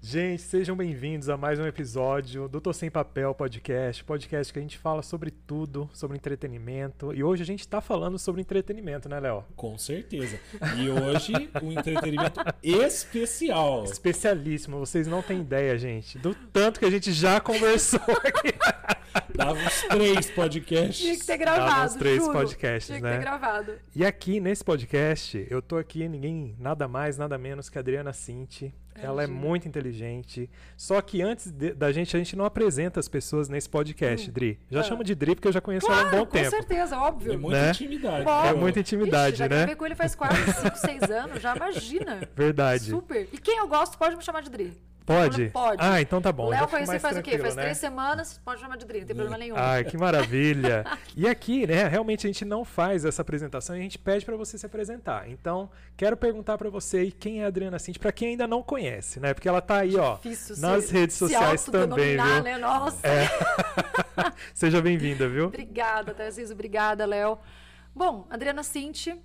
Gente, sejam bem-vindos a mais um episódio do Tô Sem Papel Podcast, podcast que a gente fala sobre tudo, sobre entretenimento. E hoje a gente tá falando sobre entretenimento, né, Léo? Com certeza. E hoje um entretenimento especial. Especialíssimo, vocês não têm ideia, gente, do tanto que a gente já conversou aqui. Dava uns três podcasts. Tinha que ter gravado. Dava uns três juro. podcasts, Tinha que né? ter gravado. E aqui nesse podcast, eu tô aqui, ninguém, nada mais, nada menos que a Adriana Cinti. Ela é muito inteligente. Só que antes de- da gente, a gente não apresenta as pessoas nesse podcast, Dri. Já Ah. chama de Dri porque eu já conheço ela há um Claro, bom com tempo. certeza, óbvio. É muita Né? intimidade. Bom. É muita intimidade, Ixi, já né? gravei com ele faz quase 5, 6 anos, já imagina. Verdade. Super. E quem eu gosto pode me chamar de Dri. Pode? Pode. Ah, então tá bom. Léo conheci faz o quê? Faz né? três semanas, pode chamar de Dri, não tem problema nenhum. Ai, que maravilha. E aqui, né, realmente a gente não faz essa apresentação e a gente pede pra você se apresentar. Então, quero perguntar pra você aí quem é a Adriana Cinti, pra quem ainda não conhece, né? Porque ela tá aí, ó, Difícil nas se- redes se sociais também, autodenominar, viu? Né? Nossa. É. Seja bem-vinda, viu? Obrigada, Tarcísio. Obrigada, Léo. Bom, Adriana Cinti,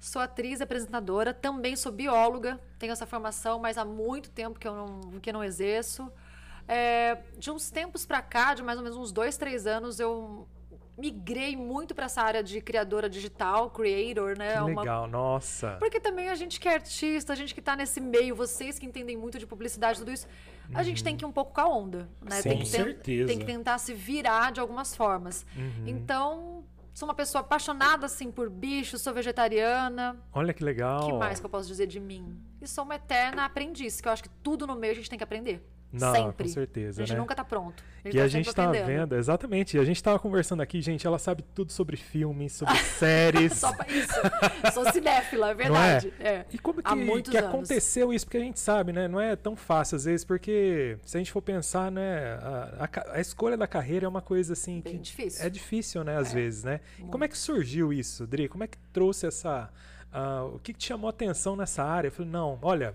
sou atriz, apresentadora, também sou bióloga, tenho essa formação, mas há muito tempo que eu não, que não exerço. É, de uns tempos pra cá, de mais ou menos uns dois, três anos, eu migrei muito para essa área de criadora digital, creator, né? Que Uma- legal, nossa. porque também a gente que é artista, a gente que tá nesse meio, vocês que entendem muito de publicidade, tudo isso, a gente tem que ir um pouco com a onda, né? Sim. Tem Com que ten- certeza. Tem que tentar se virar de algumas formas. Uhum. Então, sou uma pessoa apaixonada, assim, por bichos, sou vegetariana. Olha que legal. O que mais que eu posso dizer de mim? E sou uma eterna aprendiz, que eu acho que tudo no meio a gente tem que aprender. Não, sempre. com certeza, A gente né? nunca tá pronto. E tá a gente tá aprendendo. vendo, exatamente. E a gente tava conversando aqui, gente. Ela sabe tudo sobre filmes, sobre séries. Só pra isso. sou cinéfila, é é? verdade. É. E como que, que aconteceu isso? Porque a gente sabe, né? Não é tão fácil às vezes, porque se a gente for pensar, né? A, a a escolha da carreira é uma coisa assim Bem que difícil. é difícil, né? Às É, vezes, né? E como é que surgiu isso, Dri? Como é que trouxe essa. ah, o que, que te chamou a atenção nessa área? Eu falei, não, olha.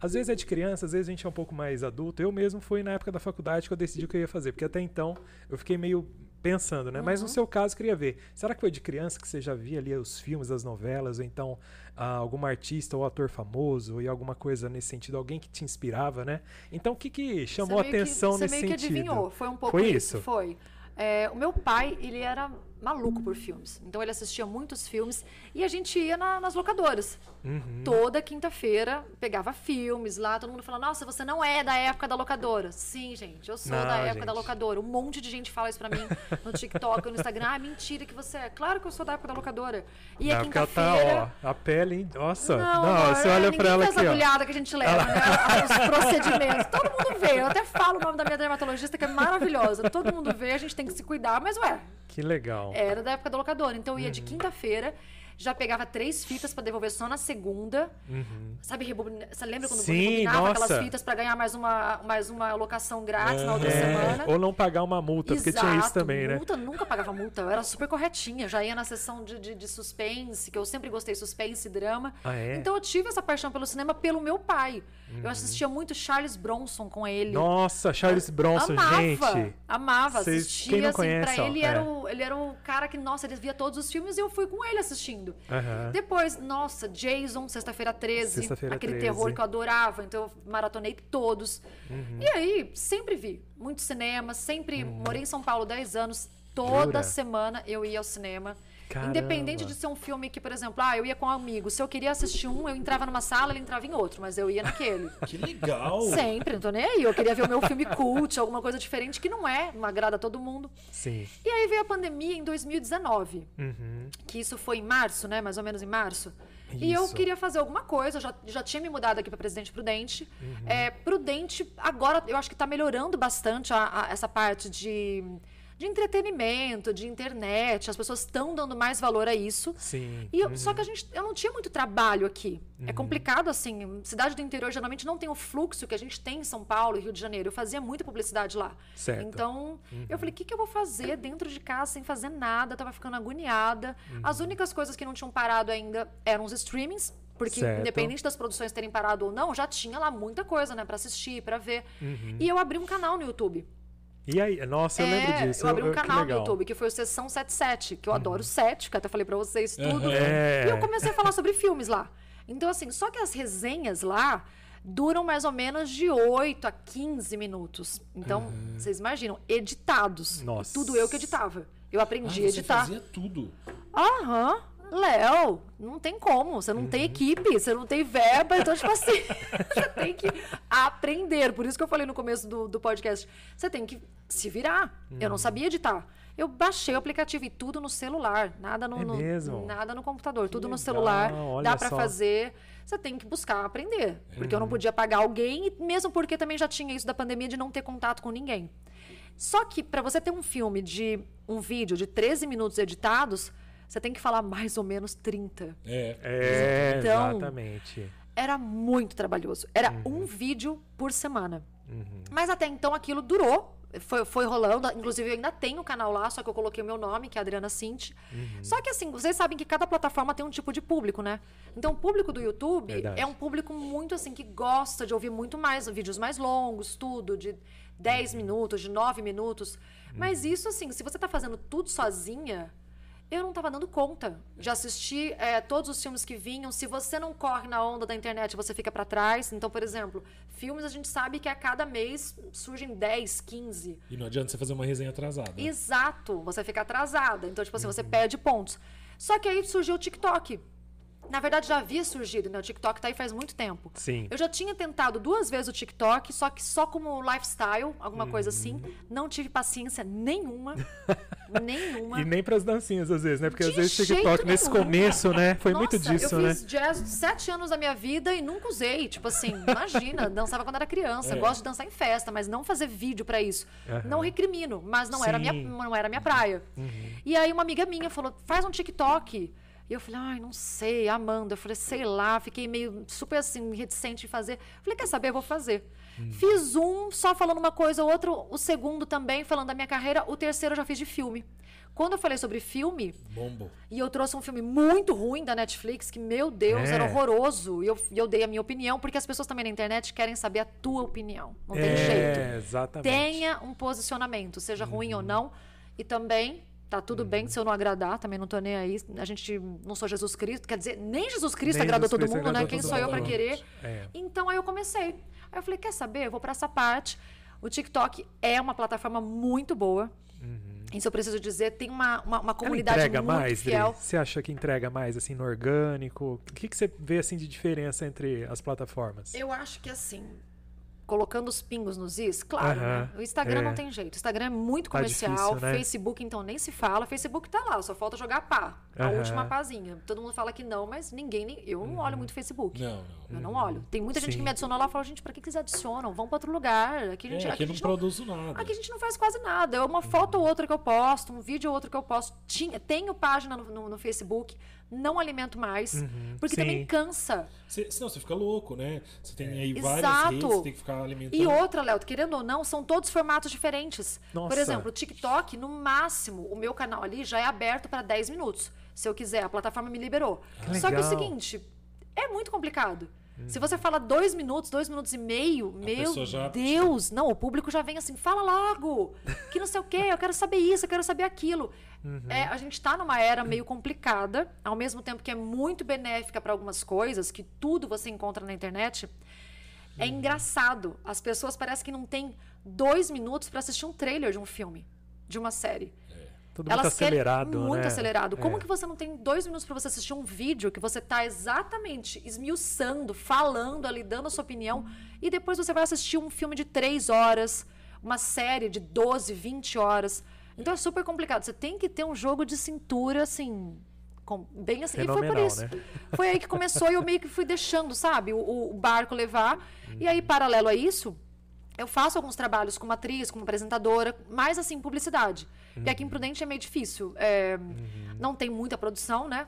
Às vezes é de criança, às vezes a gente é um pouco mais adulto. Eu mesmo fui na época da faculdade que eu decidi o que eu ia fazer, porque até então eu fiquei meio pensando, né? Uhum. Mas no seu caso, eu queria ver. Será que foi de criança que você já via ali os filmes, as novelas, ou então ah, algum artista ou ator famoso, e alguma coisa nesse sentido, alguém que te inspirava, né? Então o que, que chamou a Você meio que- atenção você nesse meio que sentido? adivinhou, foi um pouco Foi isso. isso? Foi. É, o meu pai, ele era maluco por filmes. Então ele assistia muitos filmes e a gente ia na- nas locadoras. Uhum. Toda quinta-feira pegava filmes lá, todo mundo falando: "Nossa, você não é da época da locadora". Sim, gente, eu sou Não, da época da gente. locadora. Um monte de gente fala isso pra mim no TikTok, no Instagram: "Ah, mentira que você é". Claro que eu sou da época da locadora. E a Não, porque ela quinta-feira tá, ó, a pele, hein? Nossa, não, não, amor, você é, olha pra ela aqui, essa agulhada que a gente leva, né? Os procedimentos. Todo mundo vê. Eu até falo o nome da minha dermatologista, que é maravilhosa. Todo mundo vê, a gente tem que se cuidar. Mas, ué, Que legal. Era da época da locadora. Então, eu ia de Uhum. quinta-feira, já pegava três fitas pra devolver só na segunda. Uhum. Sabe, rebobina... você lembra quando Sim, rebobinava nossa. aquelas fitas pra ganhar mais uma, mais uma locação grátis na outra É, semana? Ou não pagar uma multa, porque tinha isso Exato, também, né? multa, nunca pagava multa. Eu era super corretinha. Já ia na sessão de, de, de suspense, que eu sempre gostei suspense e drama. Ah, é? Uhum. Então eu tive essa paixão pelo cinema pelo meu pai. Eu assistia muito Charles Bronson com ele. Nossa, Charles Bronson, amava, gente. amava, assistia quem não assim, conhece, pra ó, ele é. era, o, ele era o cara que, nossa, ele via todos os filmes e eu fui com ele assistindo. Aham. Depois, nossa, Jason, Sexta-feira 13, Sexta-feira aquele 13. terror que eu adorava, então eu maratonei todos. Uhum. E aí, sempre vi muito cinema, sempre morei em São Paulo 10 anos, toda Uhum. Jura? semana eu ia ao cinema. Caramba. Independente de ser um filme que, por exemplo, ah, eu ia com um amigo. Se eu queria assistir um, eu entrava numa sala, ele entrava em outro, mas eu ia naquele. Que legal. Sempre, não tô nem aí. Eu queria ver o meu filme cult, alguma coisa diferente que não é, não agrada a todo mundo. Sim. E aí veio a pandemia em 2019, Uhum. que isso foi em março, né? Mais ou menos em março. E eu Isso. queria fazer alguma coisa, eu já, já tinha me mudado aqui para Presidente Prudente. Uhum. É, Prudente, agora eu acho que está melhorando bastante a- a- essa parte de, de entretenimento, de internet. As pessoas estão dando mais valor a isso. Sim. E eu- Só que a gente, eu não tinha muito trabalho aqui. É Uhum. complicado, assim. Cidade do interior geralmente não tem o fluxo que a gente tem em São Paulo e Rio de Janeiro. Eu fazia muita publicidade lá. Certo. Então, Uhum. eu falei, o que, que eu vou fazer dentro de casa sem fazer nada? Eu tava ficando agoniada. Uhum. As únicas coisas que não tinham parado ainda eram os streamings. Porque, Certo. independente das produções terem parado ou não, já tinha lá muita coisa, né? Pra assistir, pra ver. Uhum. E eu abri um canal no YouTube. E aí, nossa, eu lembro É, disso. eu abri um que canal no. YouTube, que foi o Sessão 77, que eu adoro 7, que eu até falei pra vocês tudo. Uhum. É. E eu comecei a falar sobre filmes lá. Então, assim, só que as resenhas lá duram mais ou menos de 8 a 15 minutos. Então, vocês imaginam, editados. Nossa. Tudo eu que editava. Eu Ah, aprendi a você editar. fazia tudo. Aham. Léo, não tem como. Você não tem equipe, você não tem verba, então, tipo assim, você tem que aprender. Por isso que eu falei no começo do, do podcast. Você tem que se virar. Eu não sabia editar. Eu baixei o aplicativo e tudo no celular, nada no, É no- nada no computador, tudo no legal, celular. olha Dá pra só. fazer. Você tem que buscar aprender, porque eu não podia pagar alguém, mesmo porque também já tinha isso da pandemia de não ter contato com ninguém. Só que para você ter um filme de um vídeo de 13 minutos editados, você tem que falar mais ou menos 30. É. É, Então- exatamente. Era muito trabalhoso. Era Uhum. um vídeo por semana. Mas até então aquilo durou. Foi, foi rolando. Inclusive, eu ainda tenho o canal lá, só que eu coloquei o meu nome, que é Adriana Cinti. Uhum. Só que assim, vocês sabem que cada plataforma tem um tipo de público, né? Então, o público do YouTube Verdade. é um público muito assim, que gosta de ouvir muito mais, vídeos mais longos, tudo, de 10 Uhum. minutos, de 9 minutos. Mas isso, assim, se você tá fazendo tudo sozinha, eu não tava dando conta de assistir é, todos os filmes que vinham. Se você não corre na onda da internet, você fica para trás. Então, por exemplo, filmes a gente sabe que a cada mês surgem 10, 15. E não adianta você fazer uma resenha atrasada. Exato, você fica atrasada. Então, tipo assim, Uhum. você perde pontos. Só que aí surgiu o TikTok. Na verdade, já havia surgido, né? O TikTok tá aí faz muito tempo. Sim. Eu já tinha tentado duas vezes o TikTok, só que só como lifestyle, alguma coisa assim. Uhum. Não tive paciência nenhuma. nenhuma. E nem pras dancinhas, às vezes, né? Porque às De vezes jeito TikTok, nesse nenhum. começo, né? Foi muito Nossa, disso, eu né? fiz jazz sete anos da minha vida e nunca usei. Tipo assim, imagina, dançava quando era criança. É. Gosto de dançar em festa, mas não fazer vídeo pra isso. Aham. Não recrimino, mas não era, minha, Sim. Uhum. não era minha praia. E aí uma amiga minha falou, faz um TikTok. E eu falei, ai, não sei, Amanda. Eu falei, sei lá, fiquei meio super assim, reticente em fazer. Falei, quer saber, eu vou fazer. Hum. Fiz um só falando uma coisa, o outro, o segundo também, falando da minha carreira, o terceiro eu já fiz de filme. Quando eu falei sobre filme, Bombo. e eu trouxe um filme muito ruim da Netflix, que, meu Deus, É. era horroroso. E eu, e eu dei a minha opinião, porque as pessoas também na internet querem saber a tua opinião. Não tem jeito. É, exatamente. Tenha um posicionamento, seja ruim ou não. E também, tá tudo bem se eu não agradar, também não tô nem aí. A gente não sou Jesus Cristo, quer dizer, nem Jesus Cristo Nem agradou Jesus todo Cristo mundo, né? agradou Quem todo sou eu pra querer? É. Então aí eu comecei. Aí eu falei, quer saber? Eu vou pra essa parte. O TikTok é uma plataforma muito boa. Isso eu preciso dizer, tem uma, uma, uma Uhum. Ela comunidade entrega muito mais, Dri? fiel. Você acha que entrega mais, assim, no orgânico? O que, que você vê, assim, de diferença entre as plataformas? Eu acho que assim, colocando os pingos nos is, claro, Aham, né? O Instagram é. não tem jeito. O Instagram é muito Tá comercial. difícil, né? Facebook, então, nem se fala. Facebook tá lá, só falta jogar pá. A Aham. última pazinha. Todo mundo fala que não, mas ninguém. nem- Eu não olho muito Facebook. Não, não. Eu não olho. Tem muita gente Sim. que me adicionou lá e fala, gente, pra que que eles adicionam? Vão pra outro lugar. Aqui a gente, É, aqui aqui a não gente não produzo nada. Aqui a gente não faz quase nada. É uma foto ou outra que eu posto, um vídeo ou outro que eu posto. Tinha, tenho página no, no- no Facebook, não alimento mais, porque sim. também cansa. Cê, senão você fica louco, né? Você tem aí várias Exato. redes, você tem que ficar alimentando. E outra, Léo, querendo ou não, são todos formatos diferentes. Nossa. Por exemplo, o TikTok, no máximo, o meu canal ali já é aberto para 10 minutos. Se eu quiser, a plataforma me liberou. Que Só que é o legal. seguinte, é muito complicado. Se você fala dois minutos, dois minutos e meio, meu pessoa já- Deus, não, o público já vem assim, fala logo, que não sei o quê, eu quero saber isso, eu quero saber aquilo. É, a gente tá numa era meio complicada, ao mesmo tempo que é muito benéfica para algumas coisas, que tudo você encontra na internet. É engraçado. As pessoas parecem que não têm dois minutos para assistir um trailer de um filme, de uma série. Tudo muito acelerado, muito né? acelerado. Como É. que você não tem dois minutos para você assistir um vídeo que você tá exatamente esmiuçando, falando ali, dando a sua opinião, e depois você vai assistir um filme de três horas, uma série de 12, 20 horas. Então é super complicado. Você tem que ter um jogo de cintura, assim, com- bem assim. E foi por Fenomenal, isso. né? Foi aí que começou e eu meio que fui deixando, sabe, o, o barco levar. E aí, paralelo a isso, eu faço alguns trabalhos como atriz, como apresentadora, mais assim, publicidade. Porque aqui em Prudente é meio difícil. É, Não tem muita produção, né?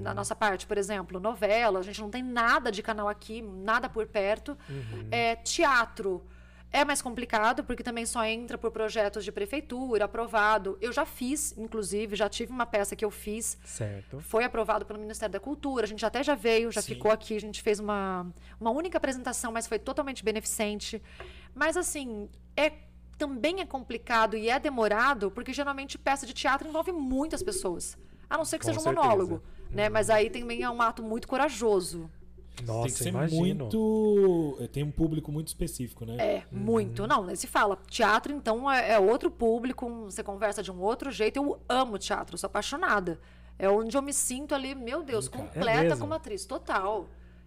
Na nossa parte, por exemplo, novela, a gente não tem nada de canal aqui, nada por perto. É, teatro. É mais complicado, porque também só entra por projetos de prefeitura, aprovado. Eu já fiz, inclusive, já tive uma peça que eu fiz Certo. foi aprovado pelo Ministério da Cultura, a gente até já veio, já Sim. ficou aqui, a gente fez uma, uma única apresentação, mas foi totalmente beneficente. Mas assim, é também é complicado e é demorado, porque geralmente peça de teatro envolve muitas pessoas. A não ser que Com seja um certeza. monólogo, né? Mas aí também é um ato muito corajoso. Nossa, tem que ser imagino. muito. eh, Tem um público muito específico, né? É, muito. Não, se fala. Teatro, então, é, é outro público, você conversa de um outro jeito. Eu amo teatro, sou apaixonada. É onde eu me sinto ali, meu Deus. É completa mesmo? como atriz, total.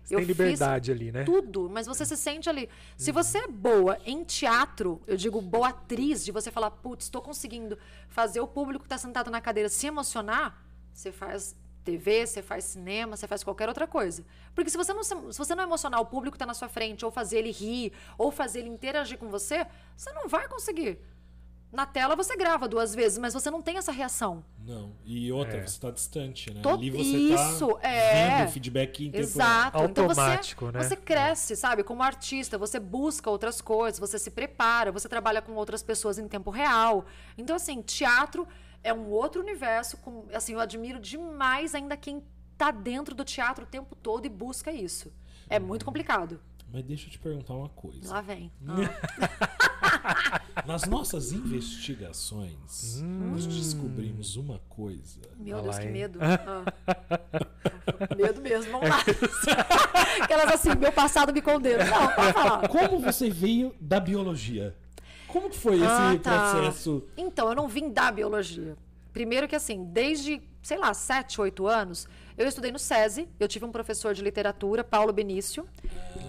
Você tem liberdade ali, né? tudo, mas você se sente ali. Se você é boa em teatro, eu digo boa atriz, de você falar, putz, estou conseguindo fazer o público que está sentado na cadeira se emocionar, você faz TV, você faz cinema, você faz qualquer outra coisa. Porque se você não, se você não emocionar o público que está na sua frente, ou fazer ele rir, ou fazer ele interagir com você, você não vai conseguir. Na tela você grava duas vezes, mas você não tem essa reação. Não. E outra, É. você tá distante, né? To- Ali você Isso, tá é. vendo o feedback em tempo Exato. Automático, então né? você, você cresce, sabe? Como artista, você busca outras coisas, você se prepara, você trabalha com outras pessoas em tempo real. Então, assim, teatro é um outro universo. Com, assim, eu admiro demais ainda quem tá dentro do teatro o tempo todo e busca isso. É muito complicado. Mas deixa eu te perguntar uma coisa. Lá vem. Nas nossas investigações, Hum. nós descobrimos uma coisa. Meu Deus, que hein? medo. Ah. medo mesmo, vamos lá. Aquelas assim, meu passado me condena. Não, pode falar. Como você veio da biologia? Como que foi esse Ah, tá. processo? Então, eu não vim da biologia. Primeiro que assim, desde, sei lá, 7, 8 anos, eu estudei no SESI. Eu tive um professor de literatura, Paulo Benício,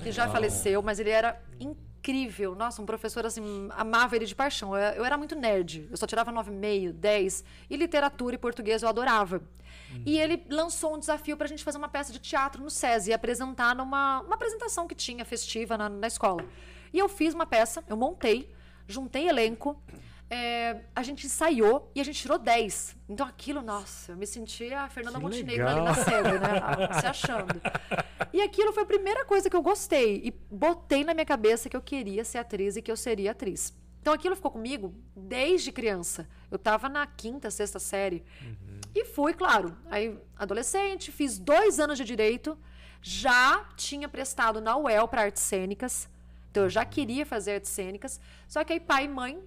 que já faleceu, mas ele era incrível. Nossa, um professor assim, amava ele de paixão. Eu, eu era muito nerd. Eu só tirava 9,5, 10. E literatura e português eu adorava. E ele lançou um desafio para a gente fazer uma peça de teatro no SESI e apresentar numa uma apresentação que tinha festiva na, na escola. E eu fiz uma peça, eu montei, juntei elenco, é, a gente ensaiou e a gente tirou 10. Então aquilo, nossa, eu me sentia a Fernanda Que Montenegro legal. ali na série, né? Se achando. E aquilo foi a primeira coisa que eu gostei. E botei na minha cabeça que eu queria ser atriz e que eu seria atriz. Então aquilo ficou comigo desde criança. Eu tava na quinta, sexta série. E fui, claro. Aí, adolescente, fiz dois anos de direito. Já tinha prestado na UEL para artes cênicas. Então eu já queria fazer artes cênicas. Só que aí pai e mãe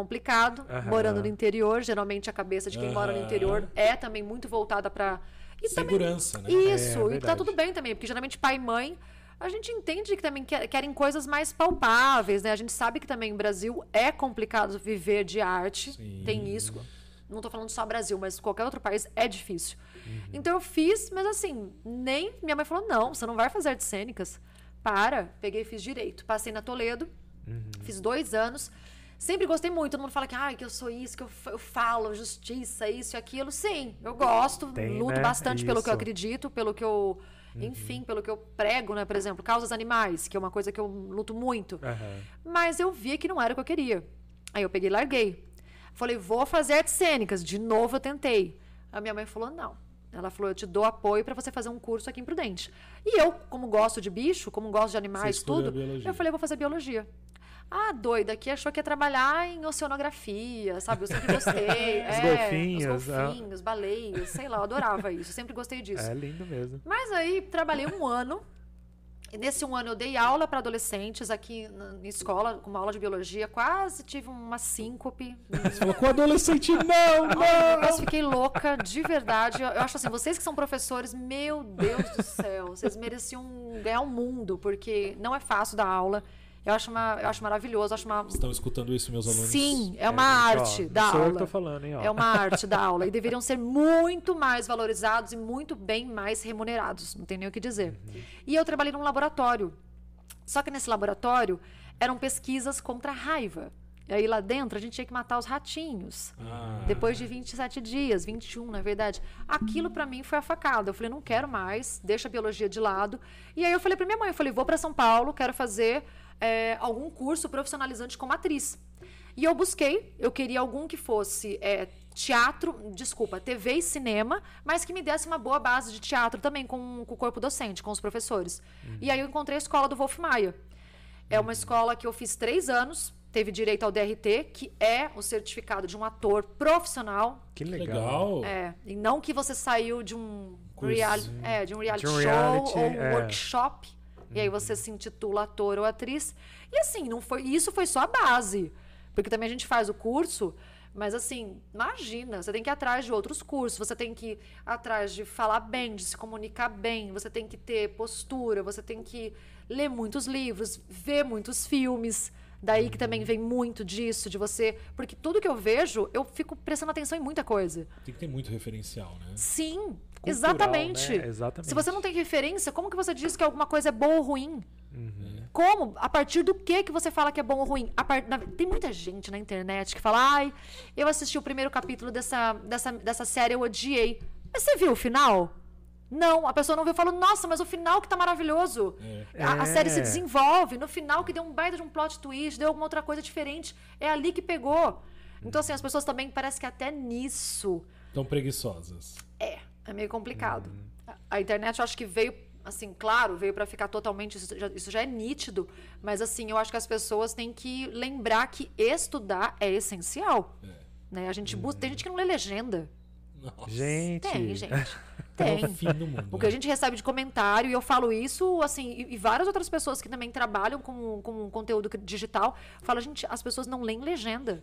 complicado, Aham. morando no interior. Geralmente a cabeça de quem mora no interior é também muito voltada para Segurança, né? Isso, É, e tá tudo bem também, porque geralmente pai e mãe a gente entende que também quer- querem coisas mais palpáveis, né? A gente sabe que também no Brasil é complicado viver de arte, Sim. tem isso. Não tô falando só Brasil, mas qualquer outro país é difícil. Uhum. Então eu fiz, mas assim, nem minha mãe falou: "Não, você não vai fazer artes cênicas". Para, peguei e fiz direito. Passei na Toledo, Uhum. fiz dois anos. Sempre gostei muito. Todo mundo fala que, ai, que eu sou isso, que eu, eu falo, justiça, isso e aquilo. Sim, eu gosto, Tem, luto né? bastante pelo que eu Isso. acredito, pelo que eu. Enfim, pelo que eu prego, né? Por exemplo, causas animais, que é uma coisa que eu luto muito. Aham. Mas eu vi que não era o que eu queria. Aí eu peguei e larguei. Falei, vou fazer artes cênicas. De novo eu tentei. A minha mãe falou, não. Ela falou, eu te dou apoio para você fazer um curso aqui em Prudente. E eu, como gosto de bicho, como gosto de animais, tudo, eu falei, vou fazer biologia. Ah, doida, que achou que ia trabalhar em oceanografia, sabe? Eu sempre gostei. Os é, golfinhos, Os golfinhos, baleias, sei lá, eu adorava isso. Sempre gostei disso. É lindo mesmo. Mas aí trabalhei um ano. E nesse um ano eu dei aula para adolescentes aqui na, escola, com uma aula de biologia. Quase tive uma síncope. Você falou com adolescente, não, Eu não! quase fiquei louca, de verdade. Eu, eu acho assim, vocês que são professores, meu Deus do céu, vocês mereciam ganhar o mundo, porque não é fácil dar aula. Eu acho, uma, eu acho maravilhoso, eu acho uma. Estão escutando isso, meus alunos? Sim, é uma gente, ó, arte não da eu aula. tô falando, hein, ó. É uma arte da aula. E deveriam ser muito mais valorizados e muito bem mais remunerados. Não tem nem o que dizer. Uhum. E eu trabalhei num laboratório. Só que nesse laboratório eram pesquisas contra a raiva. E aí lá dentro a gente tinha que matar os ratinhos. Ah, Depois de 27 dias, 21 na verdade. Aquilo pra mim foi a facada. Eu falei, não quero mais, deixa a biologia de lado. E aí eu falei pra minha mãe, eu falei, vou pra São Paulo, quero fazer é, algum curso profissionalizante como atriz. E eu busquei, eu queria algum que fosse é, teatro, desculpa, TV e cinema, mas que me desse uma boa base de teatro também com, com o corpo docente, com os professores. E aí eu encontrei a escola do Wolf Maia. É uma escola que eu fiz três anos, teve direito ao DRT, que é o certificado de um ator profissional. Que legal. É, e não que você saiu de um, Curso. reali é, de um reality De um show reality, ou um é. workshop. E aí você se intitula ator ou atriz. E assim, não foi, isso foi só a base. Porque também a gente faz o curso, Mas assim, imagina, você tem que ir atrás de outros cursos, você tem que ir atrás de falar bem, de se comunicar bem, você tem que ter postura, você tem que ler muitos livros, ver muitos filmes. Daí que também vem muito disso, de você. Porque tudo que eu vejo, eu fico prestando atenção em muita coisa. Tem que ter muito referencial, né? Sim, Cultural, exatamente. né? Exatamente. Se você não tem referência, como que você diz que alguma coisa é boa ou ruim? Uhum. Como? A partir do que que você fala que é bom ou ruim? A par- na- Tem muita gente na internet que fala, ai, eu assisti o primeiro capítulo dessa, dessa, dessa série, eu odiei. Mas você viu o final? Não, a pessoa não viu e falou, nossa, mas o final que tá maravilhoso. É. A, a É. série se desenvolve, no final que deu um baita de um plot twist, deu alguma outra coisa diferente. É ali que pegou. Então, assim, as pessoas também parece que até nisso Tão preguiçosas. é, é meio complicado. Uhum. A- A internet eu acho que veio, assim, claro, veio pra ficar totalmente. Isso já, isso já é nítido, mas assim, eu acho que as pessoas têm que lembrar que estudar é essencial. É. Né? A gente Uhum. busca. Tem gente que não lê legenda. Nossa. Gente. Tem, gente. É o Tem. fim do mundo. O que a né? gente recebe de comentário, e eu falo isso, assim, e, e várias outras pessoas que também trabalham com, com conteúdo digital, falam, gente, as pessoas não leem legenda.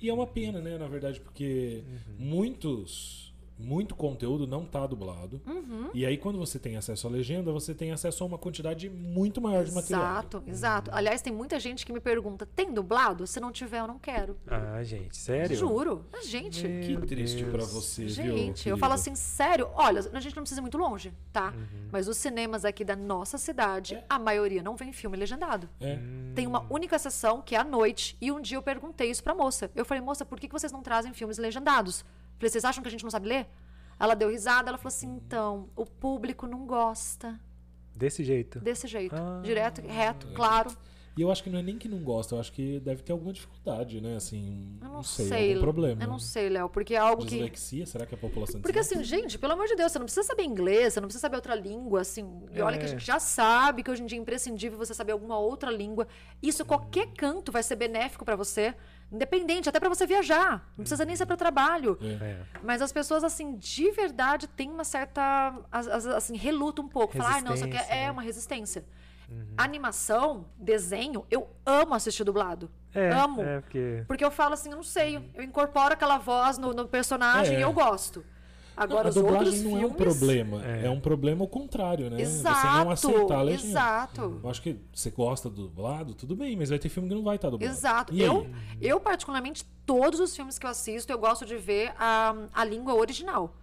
E é uma pena, né, na verdade, porque muitos. Muito conteúdo não tá dublado. Uhum. E aí, quando você tem acesso à legenda, você tem acesso a uma quantidade muito maior de material. Exato, exato. Aliás, tem muita gente que me pergunta: tem dublado? Se não tiver, eu não quero. Ah, gente, sério? Juro. Mas, gente, Que Meu triste Deus. pra você, viu? gente, eu querido? falo assim, sério, olha, a gente não precisa ir muito longe, tá? Uhum. Mas os cinemas aqui da nossa cidade, a maioria não vem filme legendado. É. Tem uma única sessão que é à noite. E um dia eu perguntei isso pra moça. Eu falei, moça, por que que vocês não trazem filmes legendados? Falei, vocês acham que a gente não sabe ler? Ela deu risada, ela falou assim: então, o público não gosta Desse jeito. desse jeito. Ah. Direto, reto, claro. E eu acho que não é nem que não gosta, eu acho que deve ter alguma dificuldade, né? Assim, Eu não, não sei, sei. algum problema. Eu não sei, Léo, porque é algo que. Dislexia? Será que a população Porque dislexia? assim, gente, pelo amor de Deus, você não precisa saber inglês, você não precisa saber outra língua, assim. E olha que a É. gente já sabe que hoje em dia é imprescindível você saber alguma outra língua. Isso, qualquer canto vai ser benéfico pra você, independente, até pra você viajar. Não precisa nem ser pra trabalho. É. É. Mas as pessoas, assim, de verdade, têm uma certa. as- as- Assim, reluta um pouco. Falar, ah, não, isso aqui é, é né? uma resistência. Animação, desenho, eu amo assistir dublado. É, amo. é, porque... Porque eu falo assim, eu não sei. Eu incorporo aquela voz no, no personagem É. e eu gosto. Agora, a os outros dublagem não é um filmes- problema, É. é. um problema ao contrário, né? Exato, Você não aceitar a legenda. exato. Eu acho que você gosta do dublado, tudo bem, mas vai ter filme que não vai estar dublado. Exato. E aí? Eu, eu, particularmente, todos os filmes que eu assisto, eu gosto de ver a, a língua original.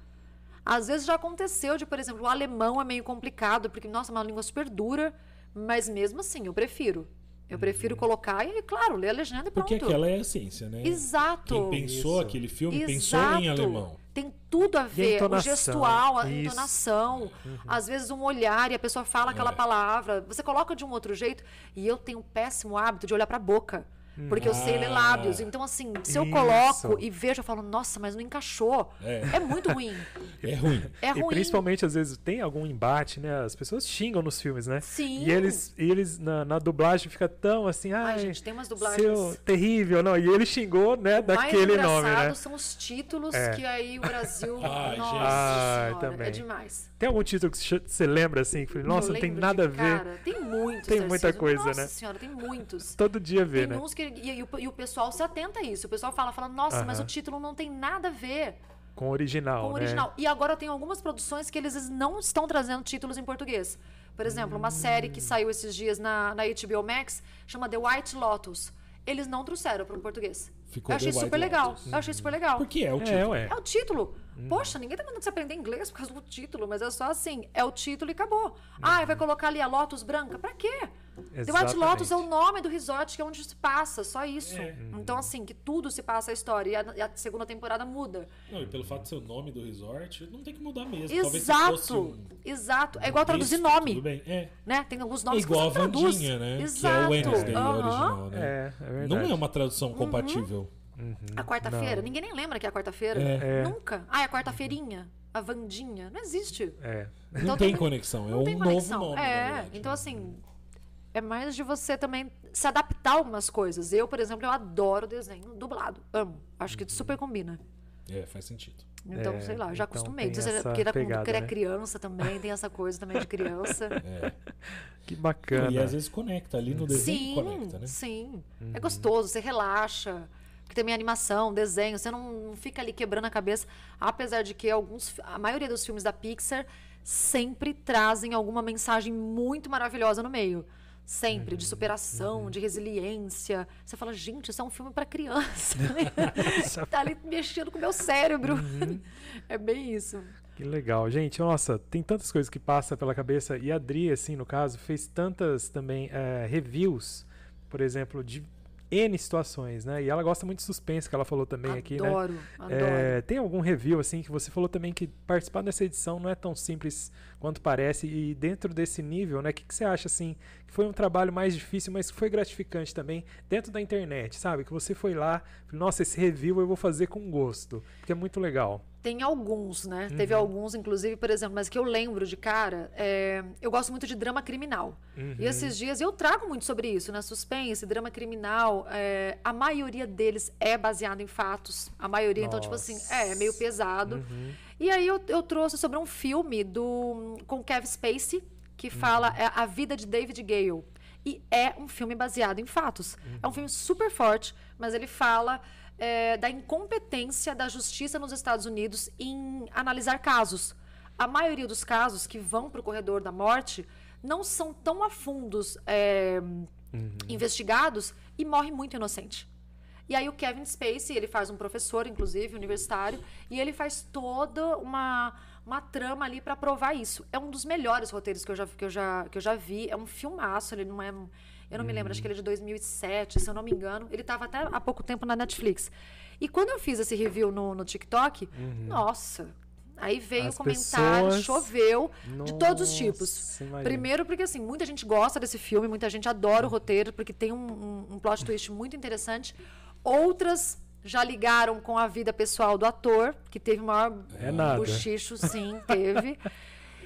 Às vezes já aconteceu de, por exemplo, o alemão é meio complicado, porque, nossa, é uma língua super dura, mas mesmo assim, eu prefiro. Eu prefiro colocar e, claro, ler a legenda e pronto. Porque aquela é a essência, né? Exato. Quem pensou Isso. aquele filme pensou Exato. em alemão. Tem tudo a ver. O entonação, gestual, a isso. Uhum. entonação. Às vezes um olhar e a pessoa fala aquela É. palavra. Você coloca de um outro jeito. E eu tenho um péssimo hábito de olhar pra boca. Porque eu sei ler Ah. lábios. Então, assim, se eu Isso. coloco e vejo, eu falo, nossa, mas não encaixou. É. É muito ruim. É ruim. É E ruim. principalmente, às vezes, tem algum embate, né? As pessoas xingam nos filmes, né? Sim. E eles, e eles na, na dublagem, fica tão assim, ai, Ai, gente, tem umas dublagens. seu terrível, não. E ele xingou, né, O mais daquele engraçado nome, né? são os títulos É. que aí o Brasil. Ai, nossa. Ai, senhora, é demais. Tem algum título que você lembra, assim, que nossa, Eu não tem nada a de- ver. Cara, tem muitos. Tem muita Tarcísio. coisa, nossa né? senhora, tem muitos. Todo dia vê, Tem né? uns que. E, e o, e o pessoal se atenta a isso. O pessoal fala, fala, nossa, mas o título não tem nada a ver Com o original, com o né? original. E agora tem algumas produções que eles não estão trazendo títulos em português. Por exemplo, uma série Hum. que saiu esses dias na, na HBO Max chama The White Lotus. Eles não trouxeram para o português. Ficou Eu achei The White super legal. Lotus. Eu achei super legal. Porque é o É, título. ué. É o título. Uhum. Poxa, ninguém tá mandando você aprender inglês por causa do título, mas é só assim, é o título e acabou. Ah, Uhum. vai colocar ali a Lotus branca? Pra quê? The White Exatamente. Lotus é o nome do resort que é onde se passa, só isso. É. Então, assim, que tudo se passa a história e a, e a segunda temporada muda. Não, e pelo fato de ser o nome do resort, não tem que mudar mesmo. Talvez se fosse Exato, um exato. É igual traduzir texto, nome, Tudo bem. É. né? Tem alguns É nomes igual a que você traduz. Vandinha, né? Exato. Que é o Wednesday Aham. original, né? É, é verdade. Não é uma tradução compatível. A quarta-feira, Não. ninguém nem lembra que é a quarta-feira. É. É. Nunca. Ah, é a quarta-feirinha. A Vandinha. Não existe. É. Não Então tem também- conexão, é Não um tem novo conexão. nome. na É, verdade, então né? assim, é mais de você também se adaptar a algumas coisas. Eu, por exemplo, eu adoro desenho dublado. Amo. Acho que super combina. É, faz sentido. Então, É, sei lá, já então acostumei. tem Não sei se é porque era quando pegada, era né? criança também, tem essa coisa também de criança. É. Que bacana. E às vezes conecta ali no desenho sim, conecta, né? sim. Uhum. É gostoso, você relaxa. Porque também animação, desenho, você não, não fica ali quebrando a cabeça. Apesar de que alguns, a maioria dos filmes da Pixar sempre trazem alguma mensagem muito maravilhosa no meio. Sempre, de superação, de resiliência. Você fala, gente, isso é um filme para criança. tá ali mexendo com o meu cérebro. É bem isso. Que legal. Gente, nossa, tem tantas coisas que passam pela cabeça. E a Adri, assim, no caso, fez tantas também é, reviews, por exemplo, de N situações, né? E ela gosta muito de suspense, que ela falou também adoro, aqui, né? Adoro, adoro. É, tem algum review, assim, que você falou também que participar dessa edição não é tão simples quanto parece. E dentro desse nível, né? O que, que você acha, assim, que foi um trabalho mais difícil, mas que foi gratificante também dentro da internet, sabe? Que você foi lá, nossa, esse review eu vou fazer com gosto, porque é muito legal. Tem alguns, né? Uhum. Teve alguns, inclusive, por exemplo, mas que eu lembro de cara. É... Eu gosto muito de drama criminal. Uhum. E esses dias eu trago muito sobre isso, né? Suspense, drama criminal. É... A maioria deles é baseado em fatos. A maioria, Nossa. então, tipo assim, é, é meio pesado. Uhum. E aí eu, eu, trouxe sobre um filme do com Kevin Spacey, que fala é, A Vida de David Gale. E é um filme baseado em fatos. É um filme super forte, mas ele fala é, da incompetência da justiça nos Estados Unidos em analisar casos. A maioria dos casos que vão para o corredor da morte não são tão a fundos é, uhum. investigados e morre muito inocente. E aí o Kevin Spacey, ele faz um professor, inclusive, universitário, e ele faz toda uma, uma trama ali para provar isso. É um dos melhores roteiros que eu já, que eu já, que eu já vi. É um filmaço, ele não é eu não me lembro, acho que ele é de 2007, se eu não me engano. Ele estava até há pouco tempo na Netflix. E quando eu fiz esse review no, no TikTok, uhum. nossa, Aí veio As comentário, pessoas... choveu, Nossa, de todos os tipos. Imagina. Primeiro, porque assim, muita gente gosta desse filme, muita gente adora o roteiro, porque tem um, um, um plot twist muito interessante. Outras já ligaram com a vida pessoal do ator, que teve maior é bochicho, sim, teve.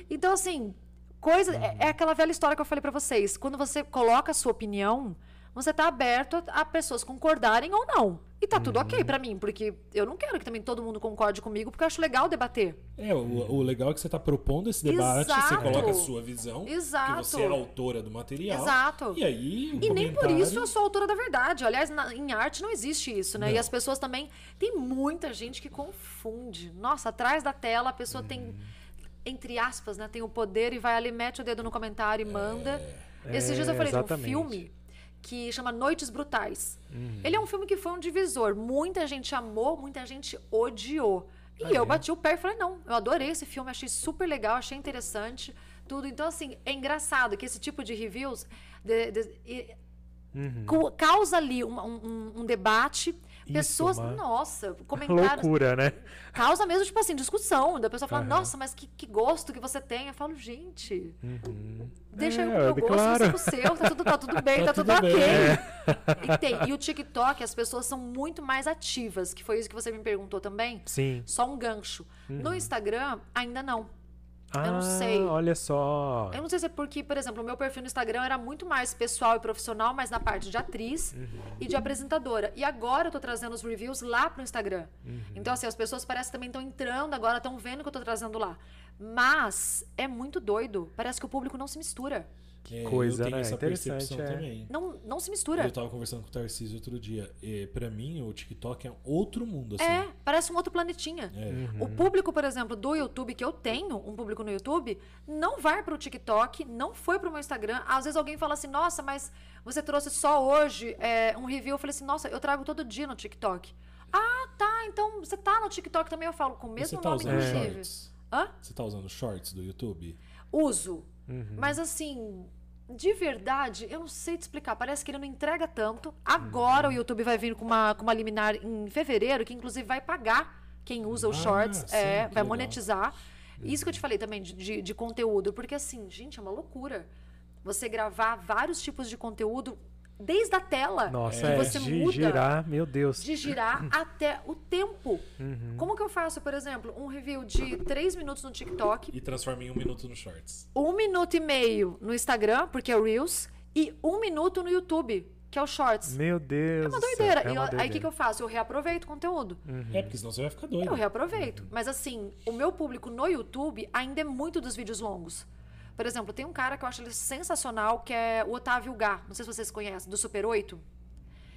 Então, assim, Coisa, é, é, aquela velha história que eu falei para vocês. Quando você coloca a sua opinião, você tá aberto a, a pessoas concordarem ou não. E tá uhum. tudo ok para mim, porque eu não quero que também todo mundo concorde comigo, porque eu acho legal debater. É, o, o legal é que você tá propondo esse debate, Exato. você coloca a sua visão, Exato. que você é a autora do material. Exato. E aí. e comentário... nem por isso eu sou autora da verdade. Aliás, na, em arte não existe isso, né? Não. E as pessoas também. Tem muita gente que confunde. Nossa, atrás da tela a pessoa tem uhum entre aspas, né, tem o poder e vai ali, mete o dedo no comentário e manda. É, Esses dias eu falei exatamente. de um filme que chama Noites Brutais. Uhum. Ele é um filme que foi um divisor. Muita gente amou, muita gente odiou. E eu bati o pé e falei, não, eu adorei esse filme, achei super legal, achei interessante, tudo. Então, assim, é engraçado que esse tipo de reviews de, de, uhum. causa ali um, um, um debate Pessoas, uma... nossa, comentários. Loucura, né? Causa mesmo, tipo assim, discussão. Da pessoa fala, uhum. nossa, mas que, que gosto que você tem. Eu falo, gente, uhum. deixa é, eu com o meu gosto, claro. você com o seu, tá tudo, tá tudo bem, tá, tá tudo, tudo ok. É. E, tem, e o TikTok, as pessoas são muito mais ativas, que foi isso que você me perguntou também. Sim. Só um gancho. Uhum. No Instagram, ainda não. Ah, eu não sei. Olha só. Eu não sei se é porque, por exemplo, o meu perfil no Instagram era muito mais pessoal e profissional, mas na parte de atriz uhum. e de apresentadora. E agora eu tô trazendo os reviews lá pro Instagram. Uhum. Então, assim, as pessoas parecem que também estão entrando agora, estão vendo que eu tô trazendo lá. Mas é muito doido. Parece que o público não se mistura. Que é, coisa, né? Essa Interessante, é. também. Não, não se mistura. Eu tava conversando com o Tarcísio outro dia. E, pra mim, o TikTok é outro mundo, assim. É, parece um outro planetinha. É. Uhum. O público, por exemplo, do YouTube, que eu tenho um público no YouTube, não vai pro TikTok, não foi pro meu Instagram. Às vezes alguém fala assim, nossa, mas você trouxe só hoje é, um review. Eu falei assim, nossa, eu trago todo dia no TikTok. Ah, tá, então você tá no TikTok também. Eu falo com o mesmo você tá nome, usando inclusive. Shorts? Hã? Você tá usando shorts do YouTube? Uso. Uhum. Mas assim, de verdade, eu não sei te explicar. Parece que ele não entrega tanto. Agora uhum. o YouTube vai vir com uma, com uma liminar em fevereiro, que inclusive vai pagar quem usa os ah, shorts, sim, é, vai legal. monetizar. Isso que eu te falei também de, de, de conteúdo, porque assim, gente, é uma loucura. Você gravar vários tipos de conteúdo desde a tela Nossa, que é, você de muda. girar, meu Deus. De girar até o tempo. Uhum. Como que eu faço, por exemplo, um review de 3 minutos no TikTok. E transforma em um minuto no Shorts. Um minuto e meio no Instagram, porque é o Reels. E um minuto no YouTube, que é o Shorts. Meu Deus. É uma doideira. É uma e aí o que, que eu faço? Eu reaproveito o conteúdo. Uhum. É, porque senão você vai ficar doido. Eu reaproveito. Uhum. Mas assim, o meu público no YouTube ainda é muito dos vídeos longos. Por exemplo, tem um cara que eu acho ele sensacional, que é o Otávio Gá. Não sei se vocês conhecem, do Super 8.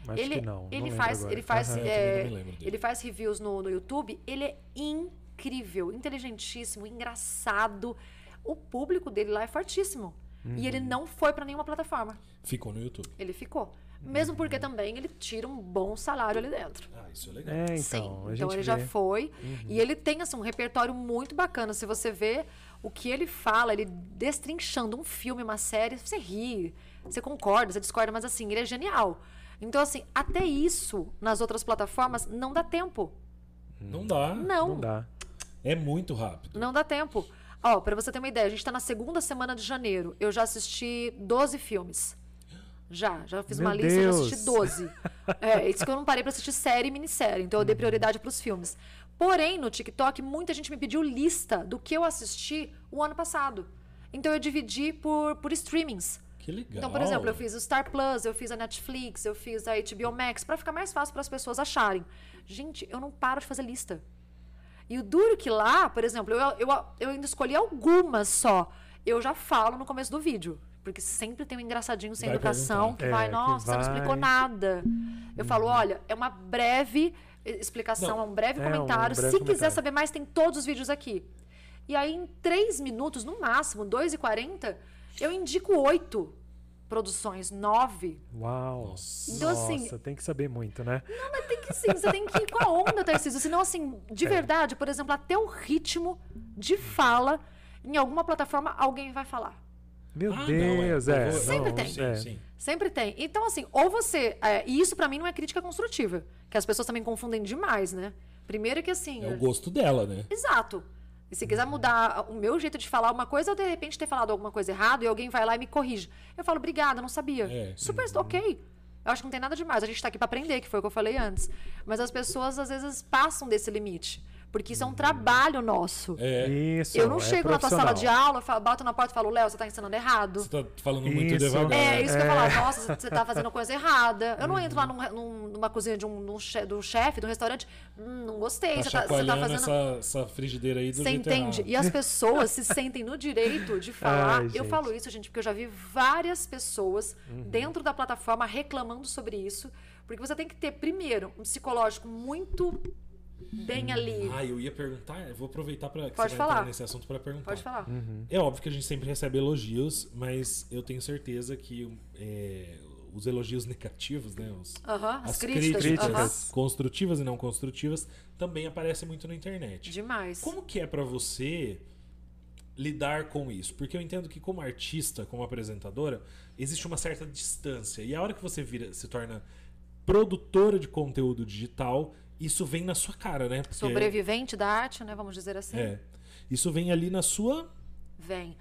Acho ele, que não, não Ele lembro faz, ele faz, Aham. É, é, não ele faz reviews no, no YouTube. Ele é incrível, inteligentíssimo, engraçado. O público dele lá é fortíssimo. E ele Uhum. não foi pra nenhuma plataforma. Ficou no YouTube. Ele ficou. Mesmo porque também ele tira um bom salário ali dentro. Ah, isso é legal. É, então. Sim. a Então gente ele já vê. Uhum. foi. E ele tem assim, um repertório muito bacana. Se você vê o que ele fala, ele destrinchando um filme, uma série, você ri, você concorda, você discorda, mas assim, ele é genial. Então, assim, até isso nas outras plataformas não dá tempo. Não dá. Não, Não dá. É muito rápido. não dá tempo. Ó, pra você ter uma ideia, a gente tá na segunda semana de janeiro. Eu já assisti 12 filmes. Já, já fiz Meu uma lista e já assisti 12. É, isso que eu não parei pra assistir série e minissérie, então eu dei prioridade pros filmes. Porém, no TikTok, muita gente me pediu lista do que eu assisti o ano passado. Então eu dividi por, por streamings. Que legal. Então, por exemplo, eu fiz o Star Plus, eu fiz a Netflix, eu fiz a HBO Max, pra ficar mais fácil para as pessoas acharem. Gente, eu não paro de fazer lista. E o duro que lá, por exemplo, eu, eu, eu ainda escolhi algumas só. Eu já falo no começo do vídeo. Porque sempre tem um engraçadinho sem Vai educação perguntar. que É, vai, que nossa, você não vai. explicou nada. Eu falo, olha, é uma breve explicação, Não, é um breve é um comentário. breve Se quiser comentário. saber mais, tem todos os vídeos aqui. E aí, em três minutos, no máximo, 2,40, eu indico oito produções, nove. Uau. Nossa. Então, assim- Nossa, tem que saber muito, né? Mas tem que sim, você tem que ir com a onda, Tarcísio. Senão, assim, É. de verdade, por exemplo, até o ritmo de fala, em alguma plataforma, alguém vai falar. Meu Ah, não, Deus, eu é. vou- Sempre não, tem. Sim, é. sim. Sempre tem. Então, assim, ou você. é, e isso pra mim não é crítica construtiva. Que as pessoas também confundem demais, né? Primeiro que assim. É o gosto dela, né? Exato. E se quiser mudar o meu jeito de falar uma coisa, ou de repente ter falado alguma coisa errada e alguém vai lá e me corrige. Eu falo, obrigada, não sabia. É. Super ok. Eu acho que não tem nada demais. A gente tá aqui pra aprender, que foi o que eu falei antes. Mas as pessoas, às vezes, passam desse limite. Porque isso é um trabalho nosso. É. Isso. eu não é chego na tua sala de aula, falo- bato na porta e falo, Léo, você tá ensinando errado. Você tá falando muito Isso. devagar. É, isso que eu ia falar. Nossa, você tá fazendo coisa errada. Eu não entro lá num- num- numa cozinha de um, num che- do chefe, do restaurante. Hum, não gostei. Tá você, tá, você tá fazendo. essa, essa frigideira aí do Você entende? errado. E as pessoas se sentem no direito de falar. Ai, eu falo isso, gente, porque eu já vi várias pessoas Uhum. dentro da plataforma reclamando sobre isso. Porque você tem que ter, primeiro, um psicológico muito bem ali. Ah, eu ia perguntar, eu vou aproveitar para Pode você vai falar. entrar nesse assunto para perguntar. Pode falar. É óbvio que a gente sempre recebe elogios, mas eu tenho certeza que é, os elogios negativos, né, os- Aham, as, as críticas. críticas aham. construtivas e não construtivas também aparecem muito na internet. Demais. Como que é pra você lidar com isso? Porque eu entendo que como artista, como apresentadora, existe uma certa distância. E a hora que você vira, se torna produtora de conteúdo digital, isso vem na sua cara, né? Porque- Sobrevivente da arte, né? Vamos dizer assim. É. Isso vem ali na sua Vem.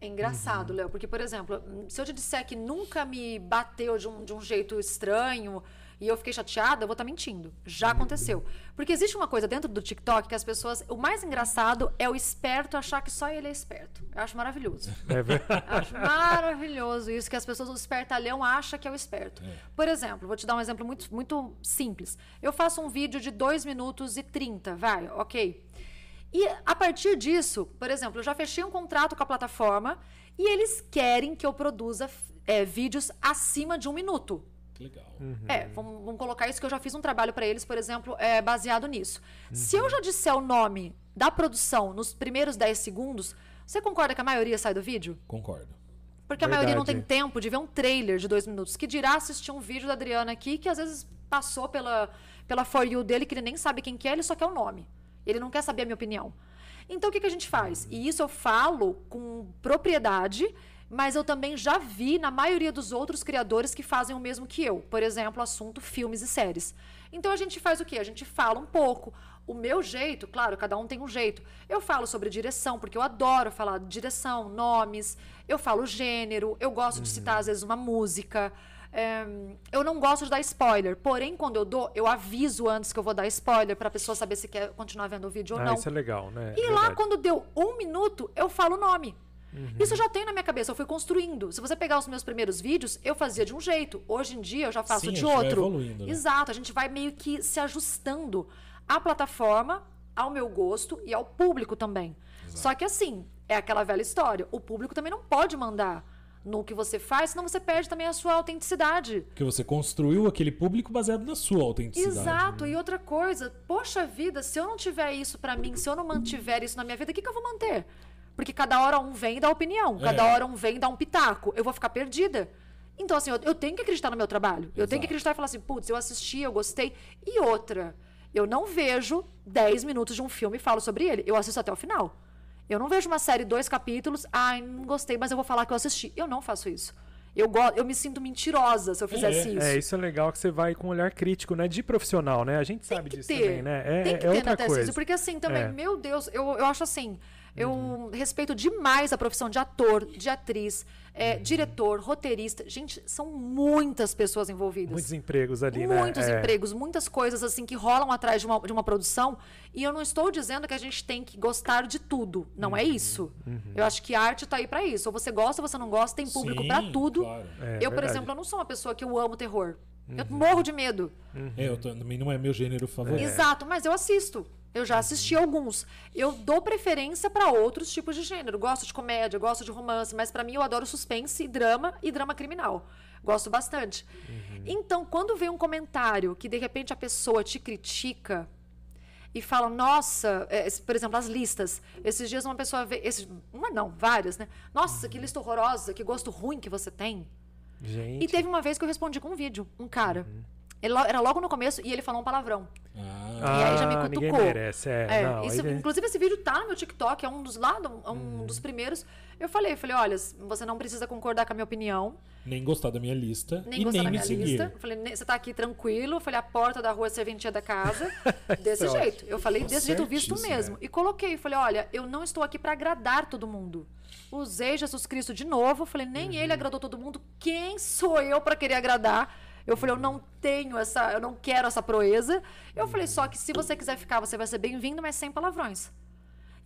É engraçado, Léo, porque, por exemplo, se eu te disser que nunca me bateu de um, de um jeito estranho e eu fiquei chateada, eu vou estar mentindo. Já aconteceu. Porque existe uma coisa dentro do TikTok que as pessoas. O mais engraçado é o esperto achar que só ele é esperto. Eu acho maravilhoso. É ver- Eu acho maravilhoso isso, que as pessoas, o espertalhão, acha que é o esperto. Por exemplo, vou te dar um exemplo muito, muito simples. Eu faço um vídeo de 2 minutos e 30, vai, ok. E a partir disso, por exemplo, eu já fechei um contrato com a plataforma e eles querem que eu produza é, vídeos acima de um minuto. Legal. É, vamos, vamos colocar isso que eu já fiz um trabalho para eles, por exemplo, é, baseado nisso. Se eu já disser o nome da produção nos primeiros 10 segundos, você concorda que a maioria sai do vídeo? Concordo. Porque a maioria não tem Verdade. tempo de ver um trailer de dois minutos. Que dirá assistir um vídeo da Adriana aqui, que às vezes passou pela, pela For You dele, que ele nem sabe quem que é, ele só quer o nome. Ele não quer saber a minha opinião. Então, o que, que a gente faz? E isso eu falo com propriedade, mas eu também já vi na maioria dos outros criadores que fazem o mesmo que eu. Por exemplo, assunto filmes e séries. Então, a gente faz o quê? A gente fala um pouco. O meu jeito, claro, cada um tem um jeito. Eu falo sobre direção, porque eu adoro falar de direção, nomes. Eu falo gênero. Eu gosto de citar, às vezes, uma música. É, eu não gosto de dar spoiler, porém, quando eu dou, eu aviso antes que eu vou dar spoiler pra pessoa saber se quer continuar vendo o vídeo ou Ah, não. isso é legal, né? E lá, quando deu um minuto, eu falo o nome. Uhum. Isso eu já tenho na minha cabeça, eu fui construindo. Se você pegar os meus primeiros vídeos, eu fazia de um jeito. Hoje em dia eu já faço Sim, a de gente vai outro. evoluindo, né? Exato, a gente vai meio que se ajustando à plataforma, ao meu gosto e ao público também. Só que assim, é aquela velha história. O público também não pode mandar no que você faz, senão você perde também a sua autenticidade. Porque você construiu aquele público baseado na sua autenticidade. Exato. E outra coisa, poxa vida, se eu não tiver isso pra mim, se eu não mantiver isso na minha vida, o que, que eu vou manter? Porque cada hora um vem e dá opinião, cada É. hora um vem e dá um pitaco. Eu vou ficar perdida. Então, assim, eu, eu tenho que acreditar no meu trabalho. Eu tenho que Exato. acreditar e falar assim, putz, eu assisti, eu gostei. E outra, eu não vejo 10 minutos de um filme e falo sobre ele. Eu assisto até o final. Eu não vejo uma série, dois capítulos, ai, não gostei, mas eu vou falar que eu assisti. Eu não faço isso. Eu, go eu me sinto mentirosa se eu fizesse isso. É, isso é legal que você vai com um olhar crítico, né? De profissional, né? A gente Tem sabe disso ter. também, né? É, Tem que é ter, outra coisa. Porque assim, também, É. meu Deus, eu, eu acho assim, eu respeito demais a profissão de ator, de atriz, é, diretor, roteirista. Gente, são muitas pessoas envolvidas. Muitos empregos ali, né? Muitos É. empregos, muitas coisas assim que rolam atrás de uma, de uma produção. E eu não estou dizendo que a gente tem que gostar de tudo. Não é Uhum. isso. Eu acho que a arte tá aí pra isso. Ou você gosta ou você não gosta, tem público pra tudo. claro. É, eu, por verdade. exemplo, eu não sou uma pessoa que eu amo terror. Uhum. Eu morro de medo. É, eu tô- também não é meu gênero favorito. Exato, mas eu assisto. Eu já assisti alguns. Eu dou preferência pra outros tipos de gênero. Gosto de comédia, gosto de romance, mas pra mim eu adoro suspense e drama e drama criminal. Gosto bastante. Então, quando vem um comentário que de repente a pessoa te critica e fala, nossa, é, por exemplo, as listas. Esses dias uma pessoa vê, esses, uma não, várias, né? Nossa, que lista horrorosa, que gosto ruim que você tem. Gente. E teve uma vez que eu respondi com um vídeo, um cara. Ele era logo no começo e ele falou um palavrão. Ah, E aí já me ninguém cutucou. merece, é. É, não, isso- aí- inclusive esse vídeo tá no meu TikTok, é um dos lá, é um Uhum. dos primeiros. Eu falei, falei, olha, você não precisa concordar com a minha opinião, nem gostar da minha lista nem e gostar nem da minha seguir. lista. Falei, "Ne- você tá aqui tranquilo. Falei, a porta da rua é serventia da casa. desse é jeito. Eu falei desse jeito visto mesmo. E coloquei, falei, olha, eu não estou aqui para agradar todo mundo. Usei Jesus Cristo de novo, falei, nem Uhum. ele agradou todo mundo. Quem sou eu para querer agradar? Eu falei, eu não tenho essa, eu não quero essa proeza. Eu falei, só que se você quiser ficar, você vai ser bem-vindo, mas sem palavrões.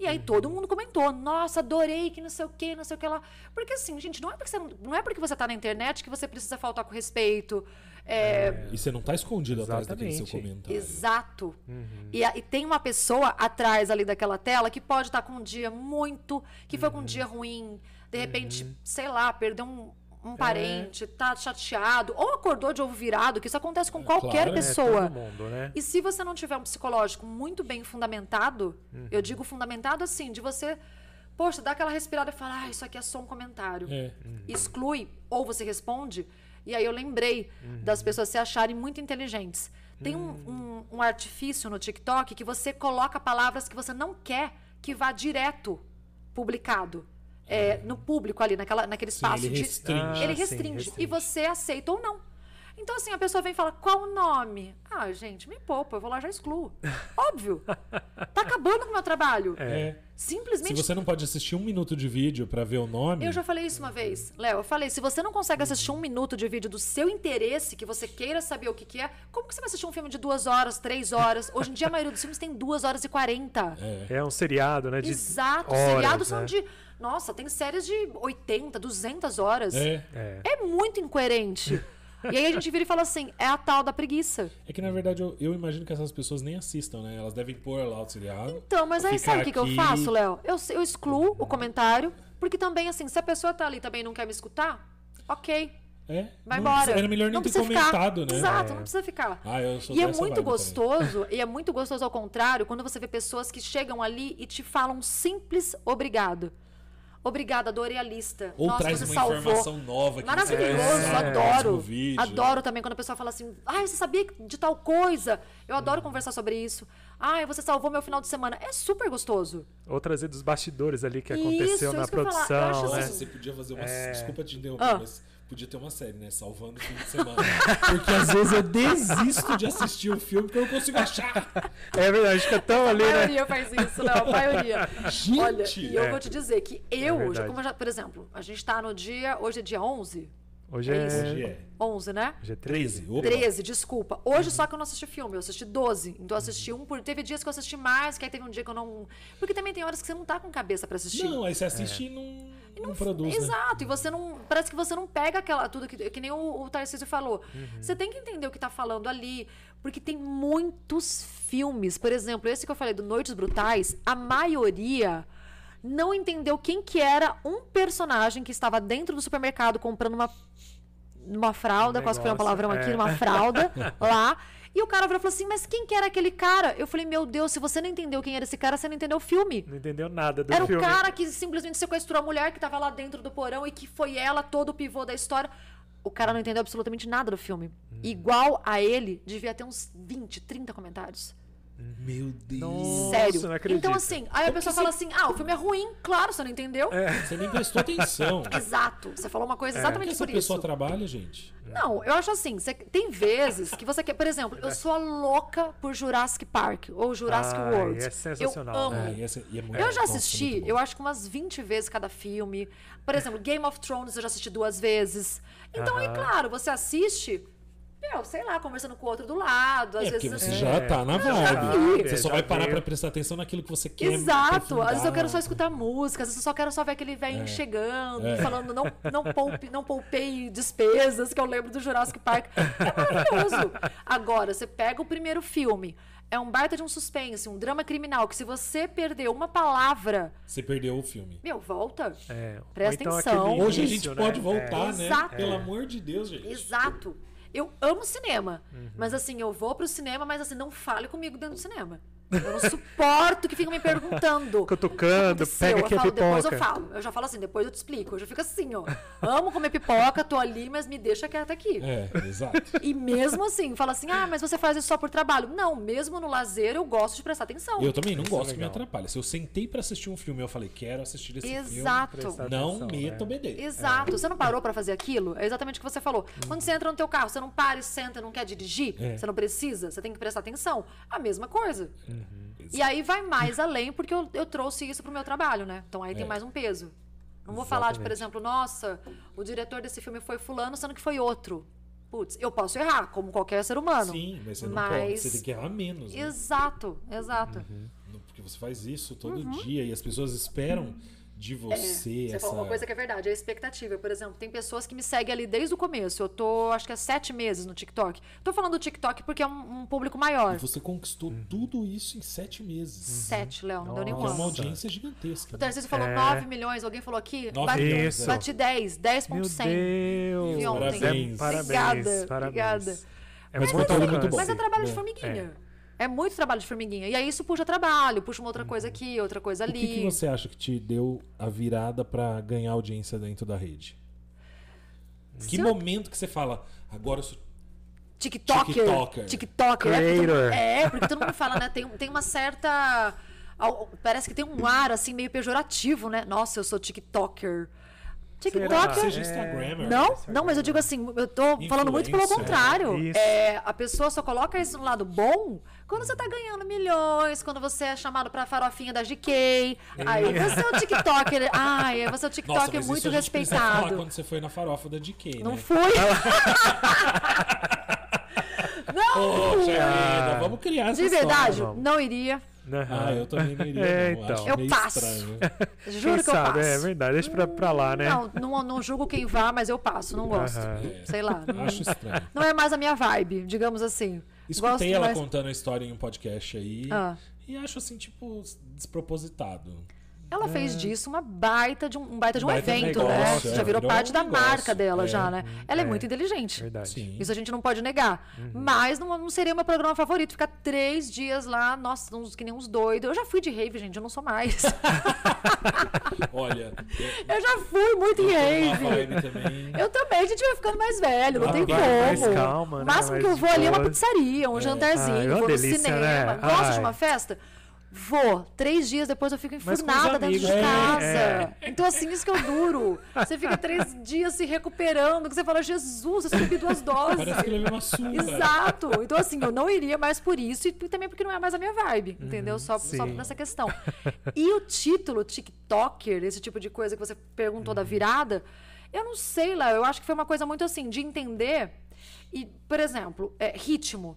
E aí todo mundo comentou, nossa, adorei, que não sei o que, não sei o que lá. Porque assim, gente, não é porque você, não, não é porque você tá na internet que você precisa faltar com respeito. É, E você não tá escondido atrás daquele seu Exatamente. comentário. Exato. Uhum. E, e tem uma pessoa atrás ali daquela tela que pode estar com um dia muito. que foi com um dia ruim. De repente, sei lá, perdeu um, um parente, tá chateado. Ou acordou de ovo virado, que isso acontece com qualquer claro, é, É, pessoa. todo mundo, né? E se você não tiver um psicológico muito bem fundamentado, Uhum. eu digo fundamentado assim, de você, poxa, dar aquela respirada e falar, ah, isso aqui é só um comentário. É. Exclui, ou você responde. E aí eu lembrei das pessoas se acharem muito inteligentes. Tem um, um- um artifício no TikTok que você coloca palavras que você não quer que vá direto publicado. É, no público ali, naquela, naquele Sim, espaço ele de. restringe. Ah, ele sim, restringe. E restringe. você aceita ou não. Então, assim, a pessoa vem e fala, qual o nome? Ah, gente, me poupa, eu vou lá e já excluo. Óbvio. Tá acabando com o meu trabalho. É. Se Simplesmente. você não pode assistir um minuto de vídeo pra ver o nome, Eu já falei isso uma vez, Léo. Eu falei, se você não consegue assistir um minuto de vídeo do seu interesse, que você queira saber o que, que é, como que você vai assistir um filme de duas horas, três horas? Hoje em dia, a maioria dos filmes tem duas horas e quarenta. É um seriado, né? De Exato. horas, Seriados são né? de. Nossa, tem séries de 80, 200 horas. é. É. É muito incoerente. e aí a gente vira e fala assim: é a tal da preguiça. É que na verdade eu, eu imagino que essas pessoas nem assistam, né? Elas devem pôr lá o seriado. Então, mas aí sabe o que, que eu faço, Léo? Eu, eu excluo o comentário, porque também, assim, se a pessoa tá ali e também não quer me escutar, ok. É. Vai não embora. Era melhor nem não ter precisa ficar. comentado, né? Exato, não precisa ficar. Ah, eu sou E é muito vibe também. gostoso, e é muito gostoso ao contrário, quando você vê pessoas que chegam ali e te falam um simples obrigado. Obrigada, adorei a lista. Ou Nossa, traz você uma salvou. informação nova que você Maravilhoso, próximo adoro. vídeo. Adoro também quando a pessoa fala assim: ai, você sabia de tal coisa? Eu Hum. adoro conversar sobre isso. Ai, você salvou meu final de semana. É super gostoso. Ou trazer dos bastidores ali que Isso, aconteceu na isso que eu falar. Eu produção, acho né? Nossa, você podia fazer uma. É. Desculpa te interromper, Ah. mas podia ter uma série, né? Salvando o fim de semana. Porque às vezes eu desisto de assistir o filme porque eu não consigo achar. É verdade, fica tão A ali, né? maioria faz isso, não, a maioria. Gente! Olha, e eu É. vou te dizer que eu, É já, verdade. como eu já, por exemplo, a gente tá no dia, hoje é dia 11? Hoje É é, isso. Hoje é 11, né? hoje é 13. 13. Opa. 13, desculpa. Hoje só que eu não assisti filme, eu assisti 12. Então eu assisti um por. Teve dias que eu assisti mais, que aí teve um dia que eu não. Porque também tem horas que você não tá com cabeça pra assistir. Não, aí você assiste e não, não, produz, né? Exato, e você não. Parece que você não pega aquela. Tudo que, que nem o, o Tarcísio falou. Uhum. Você tem que entender o que tá falando ali. Porque tem muitos filmes. Por exemplo, esse que eu falei do Noites Brutais, a maioria não entendeu quem que era um personagem que estava dentro do supermercado comprando uma, uma fralda, Um quase que foi um palavrão aqui, é. uma fralda lá. E o cara virou e falou assim: Mas quem que era aquele cara? Eu falei: Meu Deus, se você não entendeu quem era esse cara, você não entendeu o filme. Não entendeu nada do Era filme. o cara que simplesmente sequestrou a mulher que tava lá dentro do porão e que foi ela todo o pivô da história. O cara não entendeu absolutamente nada do filme. Hum. Igual a ele, devia ter uns 20, 30 comentários. Meu Deus. Nossa, Sério. não acredito. Então, assim, aí a pessoa fala assim: ah, o filme é ruim, claro, você não entendeu. Você nem prestou atenção. Exato. Você falou uma coisa que exatamente essa por pessoa isso. trabalha, gente? Não, eu acho assim, você- tem vezes que você quer, por exemplo, eu sou a louca por Jurassic Park ou Jurassic Ai, World. é sensacional, Eu amo. né? É, e essa- e é muito- Eu já assisti, eu acho que umas 20 vezes cada filme. Por exemplo, Game of Thrones eu já assisti duas vezes. Então, aí, Aham. claro, você assiste, meu, sei lá, conversando com o outro do lado. Às É, vezes você já tá na já vibe. vi. Você só Já vai parar pra prestar atenção naquilo que você quer. Exato. Às vezes eu quero só escutar música, às vezes eu só quero só ver aquele velhinho chegando, É. falando não, não, poupe, não poupei despesas, que eu lembro do Jurassic Park. É maravilhoso. Agora, você pega o primeiro filme, é um baita de um suspense, um drama criminal, que se você perder uma palavra, Você perdeu o filme. meu, volta. É, Presta então atenção. Hoje a gente né? pode É. voltar, né? Exato. Pelo amor de Deus, gente. Exato. Eu amo cinema. Uhum. Mas assim, eu vou pro cinema, mas assim, não fale comigo dentro do cinema. Eu não suporto que fiquem me perguntando. Cutucando, "O que aconteceu?" pega aqui eu a falo, Depois eu pipoca. falo. Eu já falo assim, depois eu te explico. Eu já fico assim, ó. Amo comer pipoca, tô ali, mas me deixa quieta aqui. É, exato. E mesmo assim, fala assim, ah, mas você faz isso só por trabalho. Não, mesmo no lazer eu gosto de prestar atenção. Eu também não Isso é gosto que me atrapalhe. Se eu sentei pra assistir um filme e eu falei, quero assistir esse Exato. Filme, não atenção, meta né? o BD. Exato. Você não parou pra fazer aquilo? É exatamente o que você falou. Quando você entra no teu carro, você não para e senta, não quer dirigir, É. você não precisa, você tem que prestar atenção. A mesma coisa. Uhum. E aí vai mais além, porque eu, eu trouxe isso pro meu trabalho, né? Então aí tem É. mais um peso. Não vou falar de, por Exatamente. exemplo, nossa, o diretor desse filme foi fulano, sendo que foi outro. Putz, eu posso errar, como qualquer ser humano. Sim, mas você não Mas- pode. Você tem que errar menos. né? Exato, exato. Uhum. Porque você faz isso todo dia e as pessoas esperam de você Uhum. Você essa. falou uma coisa que é verdade, é a expectativa. Por exemplo, tem pessoas que me seguem ali desde o começo. Eu tô, acho que há sete meses no TikTok. Tô falando do TikTok porque é um, um público maior. E você conquistou tudo isso em sete meses. Sete, Léo, não deu nem é uma audiência gigantesca. O né? Tarcísio falou É. 9 milhões, alguém falou aqui? Nove Bati, milhões, Isso. bati 10, Meu 10.100. Deus! Vi ontem. Parabéns. Parabéns, Obrigada, parabéns. obrigada. É Mas muito conteúdo bacana. muito bom. Mas é trabalho de formiguinha. É. muito trabalho de formiguinha. E aí isso puxa trabalho, puxa uma outra Uhum. coisa aqui, outra coisa O ali. que, que você acha que te deu a virada pra ganhar audiência dentro da rede? Que Se eu- momento que você fala, agora eu sou. TikToker. TikToker. TikToker. É, porque todo- Creator. É, porque todo mundo fala, né? Tem, tem uma certa. Parece que tem um ar assim meio pejorativo, né? Nossa, eu sou TikToker. TikToker. Seja É. Instagrammer. Não, não, mas eu digo assim, eu tô falando muito pelo Influencer. contrário. Isso. É, a pessoa só coloca isso no lado bom quando você tá ganhando milhões, quando você é chamado pra farofinha da GK. Aí você é o TikToker. Ai, você é o Nossa, TikToker mas muito isso a gente precisa falar respeitado. quando você foi na farofa da DK, Não né? fui. não! Poxa vida, vamos criar essa De verdade, história. não iria. Aham. Ah, eu também não iria, É, não. então. Acho Eu meio passo. estranho. Juro Quem que eu sabe? passo. É verdade, deixa pra, pra lá, né? Não, não, não julgo quem vá, mas eu passo, não gosto. É. Sei lá. Não, Acho estranho. não é mais a minha vibe, digamos assim. Escutei ela mais- contando a história em um podcast aí. Ah. E acho assim, tipo, despropositado. Ela fez disso uma baita de um, um baita de um Baita evento, negócio, né? é, Já virou virou parte um da negócio, marca dela, é. já, né? Ela é, É. muito inteligente. Isso a gente não pode negar. Mas não, não seria meu programa favorito. Ficar três dias lá, nossa, uns, que nem uns doidos. Eu já fui de rave, gente, eu não sou mais. Olha, eu, já fui muito em rave. também. Eu também, a gente vai ficando mais velho, não Ah, tem como. mais calma, o né? máximo Mais que eu vou ali é uma pizzaria, um jantarzinho, é uma vou no delícia, cinema. né? Gosto de uma festa? Vou. Três dias depois eu fico enfurnada dentro de é, casa. é. Então, assim, isso que eu duro. Você fica três dias se recuperando, que você fala, Jesus, eu subi duas doses. Parece que ele levou uma surra. Exato. Então, assim, eu não iria mais por isso e também porque não é mais a minha vibe, entendeu? Só, só sim. nessa questão. E o título TikToker, esse tipo de coisa que você perguntou da virada, eu não sei lá, eu acho que foi uma coisa muito assim, de entender. E, por exemplo, é, ritmo.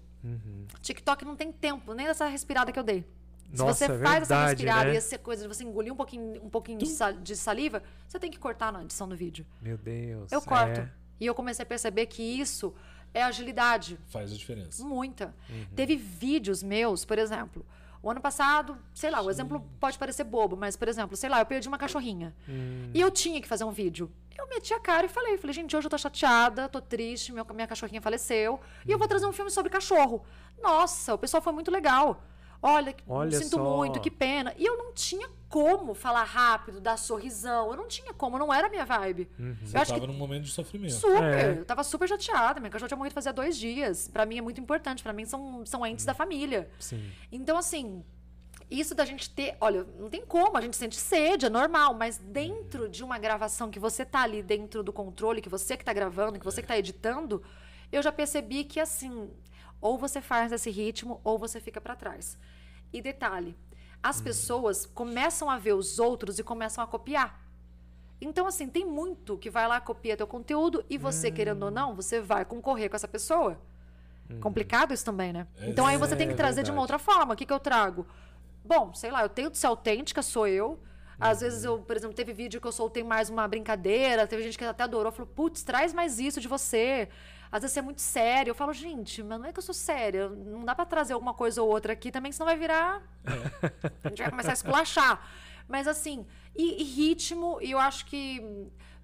TikTok não tem tempo, nem essa respirada que eu dei. Se Nossa, você é faz essa respirada né? e essa coisa de você engolir um pouquinho, um pouquinho de, sa- de saliva, você tem que cortar na edição do vídeo. Meu Deus. Eu corto. é. E eu comecei a perceber que isso é agilidade. Faz a diferença. Muita. Uhum. Teve vídeos meus, por exemplo. O ano passado, sei lá, o exemplo pode parecer bobo, mas, por exemplo, sei lá, eu perdi uma cachorrinha. E eu tinha que fazer um vídeo. Eu meti a cara e falei, falei, gente, hoje eu tô chateada, tô triste, meu- minha cachorrinha faleceu, e eu vou trazer um filme sobre cachorro. Nossa, o pessoal foi muito legal. Olha, Olha sinto só. muito, que pena. E eu não tinha como falar rápido, dar sorrisão. Eu não tinha como, não era a minha vibe. Você Eu acho tava que num momento de sofrimento. Super. É. Eu tava super chateada. Minha cachorra tinha morrido fazia dois dias. Pra mim é muito importante. Pra mim são, são entes da família. Sim. Então, assim, isso da gente ter. Olha, não tem como, a gente sente sede, é normal, mas dentro de uma gravação que você tá ali dentro do controle, que você que tá gravando, que você que tá editando, eu já percebi que, assim, ou você faz esse ritmo, ou você fica pra trás. E detalhe, as pessoas começam a ver os outros e começam a copiar. Então, assim, tem muito que vai lá, copia teu conteúdo e você, querendo ou não, você vai concorrer com essa pessoa. Complicado isso também, né? Então aí você tem que É trazer de uma outra forma. O que, que eu trago? Bom, sei lá, eu tenho de ser autêntica, sou eu. Às Uhum. vezes eu, por exemplo, teve vídeo que eu soltei mais uma brincadeira, teve gente que até adorou, falou, putz, traz mais isso de você. Às vezes você é muito sério. Eu falo, gente, mas não é que eu sou séria. Não dá pra trazer alguma coisa ou outra aqui também, senão vai virar. A gente vai começar a esculachar. Mas assim, e, e ritmo, e eu acho que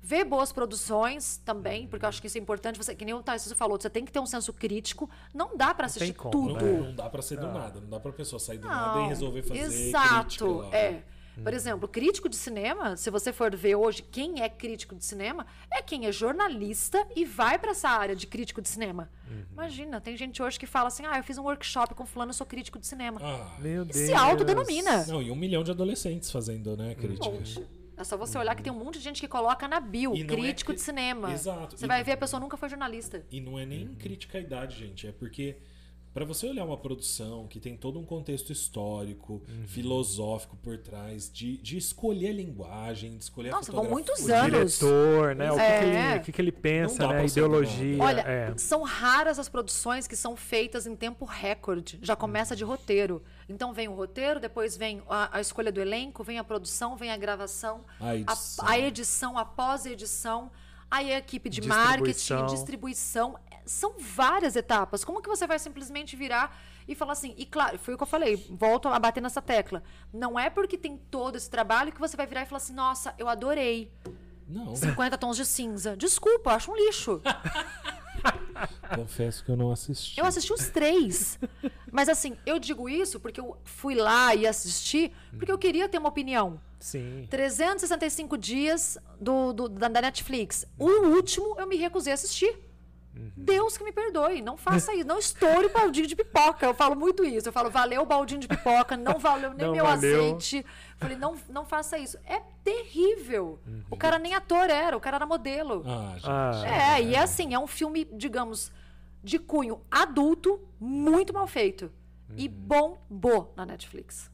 ver boas produções também, porque eu acho que isso é importante. Você, que nem o Tarcísio falou, você tem que ter um senso crítico. Não dá pra assistir tem como, Não, tudo. né? não dá pra ser do nada. Não dá pra pessoa sair do Não, nada e resolver fazer Exato, crítica lá. é. Por exemplo, crítico de cinema, se você for ver hoje quem é crítico de cinema, é quem é jornalista e vai pra essa área de crítico de cinema. Uhum. Imagina, tem gente hoje que fala assim: ah, eu fiz um workshop com fulano, eu sou crítico de cinema. Ah, Meu E Deus. se autodenomina. não, e um milhão de adolescentes fazendo, né, Um crítica. monte. É só você olhar que tem um monte de gente que coloca na bio, é crítico cri- de cinema. Exato. Você E- vai ver, a pessoa nunca foi jornalista. E não é nem crítica à idade, gente. É porque Pra você olhar uma produção que tem todo um contexto histórico, Uhum. filosófico por trás, de, de escolher a linguagem, de escolher Nossa, a fotografia. muitos O anos. diretor, né? O que, É. que ele, o que, que ele pensa, né? A ideologia. Olha, é. são raras as produções que são feitas em tempo recorde. Já começa de roteiro. Então vem o roteiro, depois vem a, a escolha do elenco, vem a produção, vem a gravação, A edição. a, a edição, a pós-edição, aí a equipe de marketing, Distribuição. São várias etapas. Como que você vai simplesmente virar e falar assim? E claro, foi o que eu falei, volto a bater nessa tecla. Não é porque tem todo esse trabalho que você vai virar e falar assim: nossa, eu adorei. Não, 50 tons de cinza. Desculpa, eu acho um lixo. confesso que eu não assisti. Eu assisti os três. Mas assim, eu digo isso porque eu fui lá e assisti porque eu queria ter uma opinião. Sim. 365 dias do, do- da, da Netflix. O último eu me recusei a assistir. Deus que me perdoe, não faça isso, não estoure o baldinho de pipoca. Eu falo muito isso. Eu falo, valeu o baldinho de pipoca, não valeu nem Não meu valeu. azeite. Falei, não, não faça isso. É terrível. O cara nem ator era, o cara era modelo. Ah, gente. Ah, É, e é assim, é um filme, digamos, de cunho adulto, muito mal feito. E bombou na Netflix.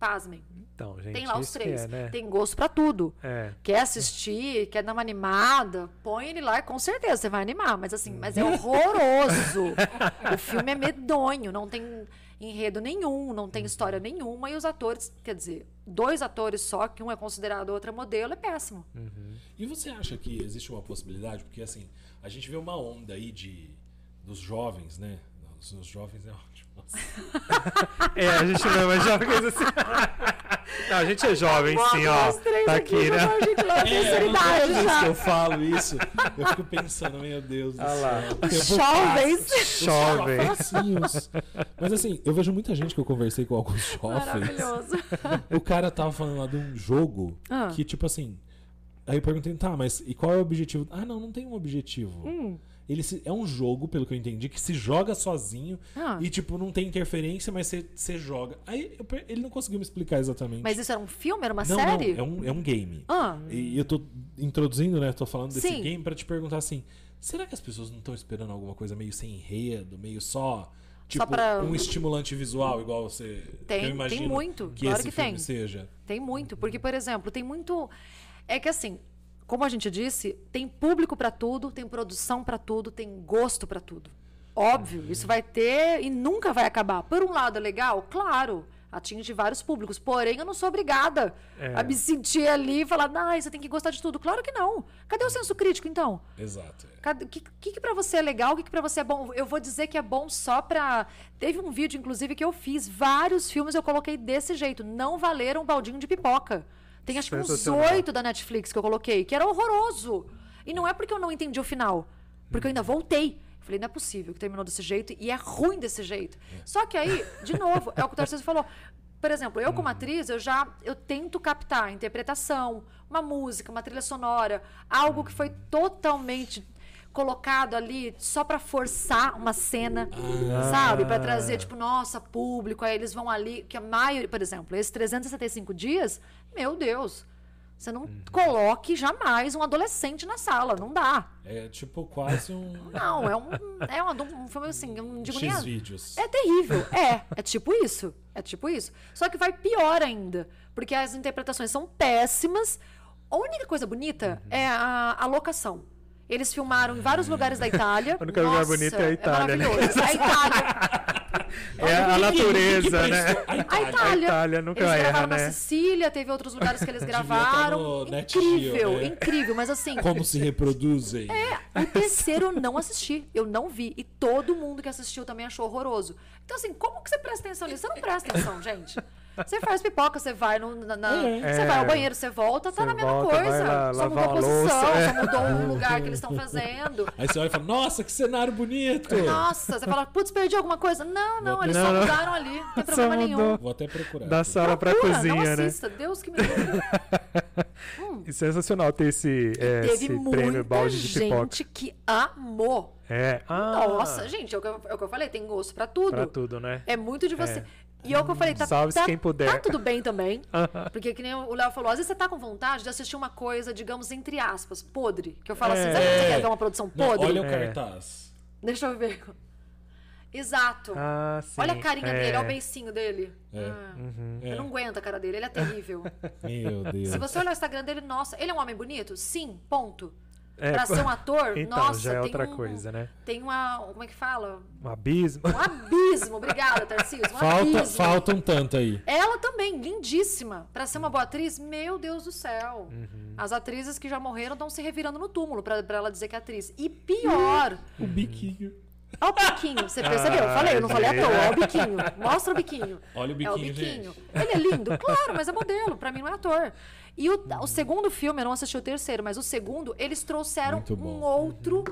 Pasmem. então, gente. Tem lá os três. É, né? Tem gosto pra tudo. É. Quer assistir, quer dar uma animada, põe ele lá e com certeza você vai animar. Mas assim, mas é horroroso. o filme é medonho, não tem enredo nenhum, não tem história nenhuma. E os atores, quer dizer, dois atores só, que um é considerado outra modelo, é péssimo. E você acha que existe uma possibilidade? Porque assim, a gente vê uma onda aí de dos jovens, né? Os, os jovens é ótimo. É, a gente não é mais jovem assim. Não, a gente é jovem, sim, ó. Tá aqui, aqui, né? a gente lá tem É, não idade toda vez já. que eu falo isso, eu fico pensando, meu Deus do Ah lá. céu. Eu Jovens. Facinhos. Mas assim, eu vejo muita gente que eu conversei com alguns jovens. Maravilhoso. O cara tava falando lá de um jogo Ah. que, tipo assim. Aí eu perguntei, tá, mas e qual é o objetivo? Ah, não, não tem um objetivo. Hum. Ele se- é um jogo, pelo que eu entendi, que se joga sozinho Ah. e, tipo, não tem interferência, mas você- joga. Aí eu ele não conseguiu me explicar exatamente. Mas isso era um filme? Era uma não, série? não, é um, é um game. Ah. E eu tô introduzindo, né? Tô falando desse Sim. game pra te perguntar assim: será que as pessoas não estão esperando alguma coisa meio sem enredo, meio só. Tipo, pra- um estimulante visual, igual você. Tem, eu tem imagino muito, Que claro esse que filme tem. seja. Tem muito, porque, por exemplo, tem muito. É que assim, como a gente disse, tem público pra tudo, tem produção pra tudo, tem gosto pra tudo. Óbvio, isso vai ter e nunca vai acabar. Por um lado é legal, claro. atinge vários públicos. Porém, eu não sou obrigada É. a me sentir ali e falar, não, você tem que gostar de tudo. Claro que não. Cadê o senso crítico, então? Exato. é. O que, que, que pra você é legal? O que, que pra você é bom? Eu vou dizer que é bom só pra. Teve um vídeo, inclusive, que eu fiz. Vários filmes eu coloquei desse jeito. Não valeram um baldinho de pipoca. Tem acho que uns oito da Netflix que eu coloquei, que era horroroso. E não é porque eu não entendi o final. Porque eu ainda voltei. Falei, não é possível que terminou desse jeito e é ruim desse jeito. Só que aí, de novo, é o que o Tarcísio falou. Por exemplo, eu como atriz, eu já eu tento captar a interpretação, uma música, uma trilha sonora, algo que foi totalmente colocado ali só pra forçar uma cena, sabe? Pra trazer tipo, nossa, público, aí eles vão ali, que a maioria, por exemplo, esses 365 dias, meu Deus, você não coloque jamais um adolescente na sala, não dá. É tipo quase um Não, é um é um, um filme assim, eu não digo nem vídeos. é terrível. É, é tipo isso. É tipo isso. Só que vai pior ainda. Porque as interpretações são péssimas. A única coisa bonita é a, a locação. Eles filmaram em vários lugares da Itália. O único lugar bonito é a Itália, né? maravilhoso. A Itália. É a natureza, né? A A Itália. Itália. Itália nunca eles erra, gravaram na né? Sicília, teve outros lugares que eles gravaram. incrível, né? incrível. Mas assim, Como se reproduzem. o terceiro eu não assisti. Eu não vi. E todo mundo que assistiu também achou horroroso. Então, assim, como que você presta atenção nisso? Você não presta atenção, gente. Você faz pipoca, você vai no, na, na- você É. vai ao banheiro, você volta, tá Você na mesma volta, coisa. lá só mudou a posição, louça, é. só mudou o lugar que eles estão fazendo. Aí você olha e fala, nossa, que cenário bonito! Nossa, você fala, putz, perdi alguma coisa? Não, não, eles Não, só não. mudaram ali. Não tem problema nenhum. Vou até procurar. Da aqui. sala pra Procura, cozinha, não né? assista, Deus que me livre. E sensacional ter esse, é, Teve esse prêmio balde de pipoca. gente que amou. É. Ah, Nossa, gente, é o, que eu, é o que eu falei, tem gosto pra tudo. Pra tudo, né? É muito de você. É. E é o que eu falei, tá, Salve-se tá, quem puder. tá tudo bem também. Porque que nem o Léo falou, às vezes você tá com vontade de assistir uma coisa, digamos, entre aspas, podre. Que eu falo assim, É. sabe quando você quer ver uma produção Não, podre? olha o É. cartaz. Deixa eu ver. Exato. Ah, sim. olha a carinha é. dele, olha o beicinho dele. É. Ah, É. Eu não aguento a cara dele, ele é terrível. Meu Deus. Se você olhar o Instagram dele, nossa, ele é um homem bonito? Sim, ponto. É, pra ser um ator, Então, nossa, já é tem outra um- coisa, né? Tem uma, como é que fala? Um abismo. Um abismo, obrigada, Tarcísio, um Falta, abismo. falta um tanto aí. Ela também, lindíssima. Pra ser uma boa atriz, meu Deus do céu. Uhum. As atrizes que já morreram estão se revirando no túmulo pra, pra ela dizer que é atriz. E pior, O biquinho. Olha o biquinho. Você percebeu? Eu falei, eu não falei à toa. Olha o biquinho. Mostra o biquinho. Olha o É o biquinho, biquinho. gente. Ele é lindo? Claro, mas é modelo. Pra mim não é ator. E o, o segundo filme, eu não assisti o terceiro, mas o segundo, eles trouxeram um outro,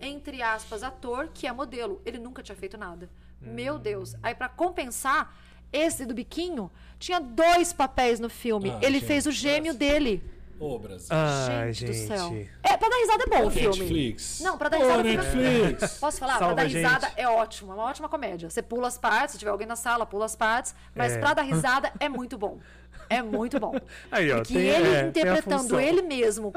entre aspas, ator, que é modelo. Ele nunca tinha feito nada. Meu Deus. Aí, pra compensar, esse do biquinho tinha dois papéis no filme. Ah, Ele gente, fez o gêmeo dele. Ô, Brasil. Ai, gente, gente. do céu. É, pra dar risada é bom o filme. Netflix. Não, pra dar Ô, risada é Netflix. Posso falar? Salva pra dar risada é ótimo, é uma ótima comédia. Você pula as partes, se tiver alguém na sala, pula as partes. Mas É. pra dar risada é muito bom. É muito bom. Aí, ó, Porque tem- ele é, interpretando ele mesmo,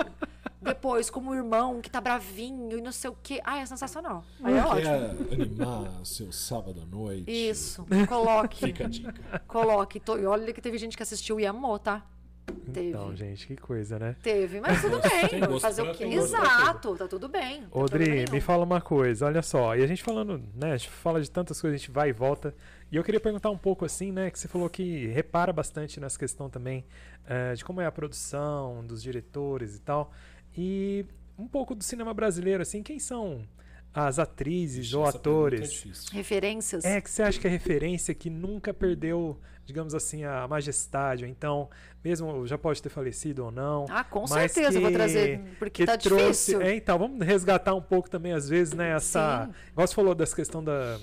depois como irmão que tá bravinho e não sei o quê. Ah, é sensacional. Aí é ótimo. Quer animar seu sábado à noite? Isso. Coloque. Fica a dica. Coloque. E olha que teve gente que assistiu e amou, tá? Teve. Então, gente, que coisa, né? Teve, mas tudo bem. Fazer o quê? Exato, tá tudo bem. tem Odri, me fala uma coisa, olha só, e a gente falando, né, a gente fala de tantas coisas, a gente vai e volta, e eu queria perguntar um pouco assim, né, que você falou que repara bastante nessa questão também eh, de como é a produção, dos diretores e tal, e um pouco do cinema brasileiro, assim, quem são as atrizes ou é atores difícil. Referências. é que você acha que é referência que nunca perdeu, digamos assim, a majestade, ou então, mesmo já pode ter falecido ou não, Ah, com certeza eu vou que- trazer, porque que tá trouxe, difícil. É, então, vamos resgatar um pouco também, às vezes, né, essa. Sim. Igual você falou dessa questão da,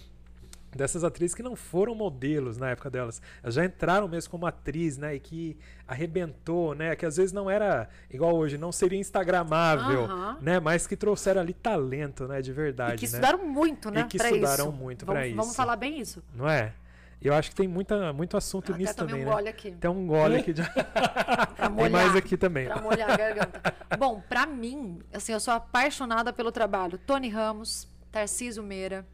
dessas atrizes que não foram modelos na época delas. Elas já entraram mesmo como atriz, né? E que arrebentou, né? Que às vezes não era igual hoje, não seria instagramável, né? Mas que trouxeram ali talento, né? De E verdade, que né? estudaram muito, né? E que estudaram isso. muito vamos, pra Vamos isso. falar bem isso. Não é? Eu acho que tem muita, muito assunto Até nisso tomei também, um né? gole aqui. Tem um gole aqui de... Pra Tem molhar. mais aqui também. Pra molhar a garganta. Bom, pra mim, assim, eu sou apaixonada pelo trabalho. Tony Ramos, Tarcísio Meira.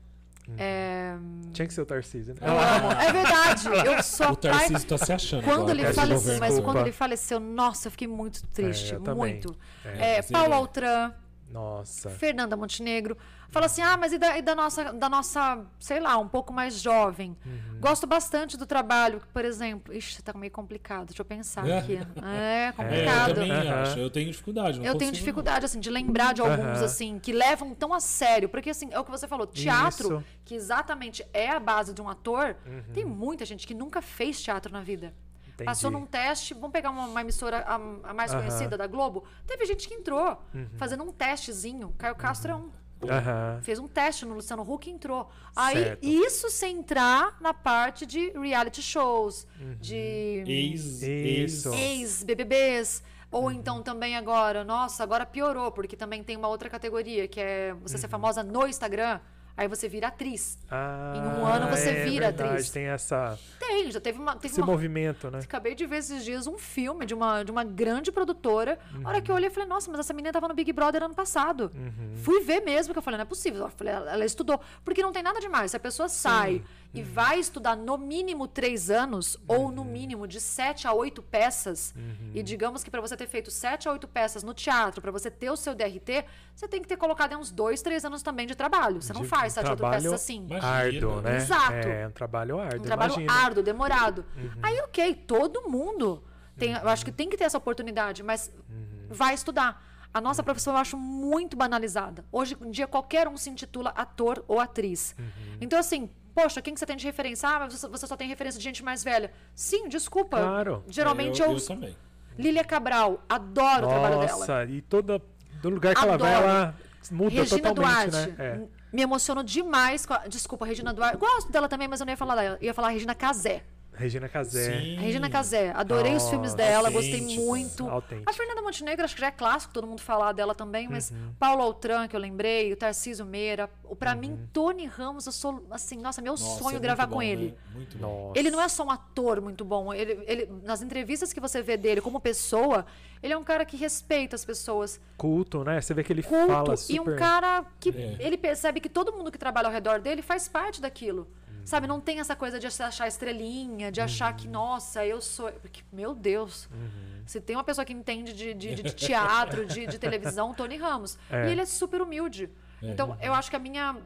Uhum. É, Tinha que ser o Tarcísio, né? eu amo. É verdade. Eu sou O. Tarcísio tá se achando Quando agora, ele faleceu, mas quando ele faleceu, nossa, eu fiquei muito triste, É, muito. É, É, Paulo Altran, Nossa. Fernanda Montenegro. Fala assim: ah, mas e da, e da nossa, da nossa, sei lá, um pouco mais jovem? Uhum. Gosto bastante do trabalho, por exemplo. Ixi, tá meio complicado, deixa eu pensar É. aqui. É É, eu complicado. também Aham. acho. Eu tenho dificuldade. não Eu tenho dificuldade, assim, de lembrar de alguns, Aham. assim, que levam tão a sério. Porque, assim, é o que você falou, teatro, Isso. Uhum. que exatamente é a base de um ator, tem muita gente que nunca fez teatro na vida. Entendi. Passou num teste, vamos pegar uma, uma emissora a, a mais Aham. conhecida da Globo. Teve gente que entrou, Uhum. fazendo um testezinho. Caio Castro é um. Aham. Fez um teste no Luciano Huck e entrou. Aí, Certo. isso sem entrar na parte de reality shows, Uhum. de Ex, Isso. ex, ex-BBBs. Ou então também agora, nossa, agora piorou, porque também tem uma outra categoria, que é você Uhum. ser famosa no Instagram, aí você vira atriz. Ah, Em um ano você é vira verdade, atriz. Tem essa, Tem, já teve uma. Teve esse uma movimento, né? Acabei de ver esses dias um filme de uma, de uma grande produtora. A hora que eu olhei, eu falei, nossa, mas essa menina tava no Big Brother ano passado. Uhum. Fui ver mesmo, que eu falei, não é possível. Eu falei, ela, ela estudou. Porque não tem nada demais. Se a pessoa sai e Uhum. vai estudar no mínimo três anos, ou no mínimo de sete a oito peças, Uhum. e digamos que para você ter feito sete a oito peças no teatro, para você ter o seu DRT, você tem que ter colocado uns dois, três anos também de trabalho. Você não De faz sete a oito peças assim. Árduo, né? Exato. É um trabalho árduo, Um trabalho imagina. Uhum. árduo, demorado. Aí, ok, todo mundo. Tem, Eu acho que tem que ter essa oportunidade, mas Uhum. vai estudar. A nossa profissão eu acho muito banalizada. Hoje em dia, qualquer um se intitula ator ou atriz. Uhum. Então, assim, poxa, quem que você tem de referência? Ah, mas você- só tem referência de gente mais velha. Sim, desculpa. Claro. Geralmente eu, eu. eu também. Lília Cabral, adoro o trabalho dela. Nossa, e toda, do lugar que ela vai, Adoro. ela muda Regina totalmente, Duarte. né? É. Me emociono demais. A... Desculpa, Regina Duarte. Gosto dela também, mas eu não ia falar dela. Eu ia falar Regina Casé. Regina Casé. Sim. Regina Casé, adorei os filmes Nossa, dela, gostei muito. autêntica. A Fernanda Montenegro, acho que já é clássico todo mundo falar dela também, mas Uhum. Paulo Altran, que eu lembrei, o Tarcísio Meira. O, pra Uhum. mim, Tony Ramos, eu sou, assim, nossa, meu Nossa, sonho é gravar muito com bom, ele. né? Muito bom. Nossa. Ele não é só um ator muito bom. Ele, ele, nas entrevistas que você vê dele como pessoa, ele é um cara que respeita as pessoas. culto, né? Você vê que ele Culto fala e super... um cara que É. ele percebe que todo mundo que trabalha ao redor dele faz parte daquilo. Uhum. Sabe, não tem essa coisa de achar estrelinha, de achar que, nossa, eu sou. Porque, meu Deus. Uhum. Se tem uma pessoa que entende de, de- de teatro, de, de televisão, Tony Ramos. É. E ele é super humilde. É. Então, eu acho que a minha.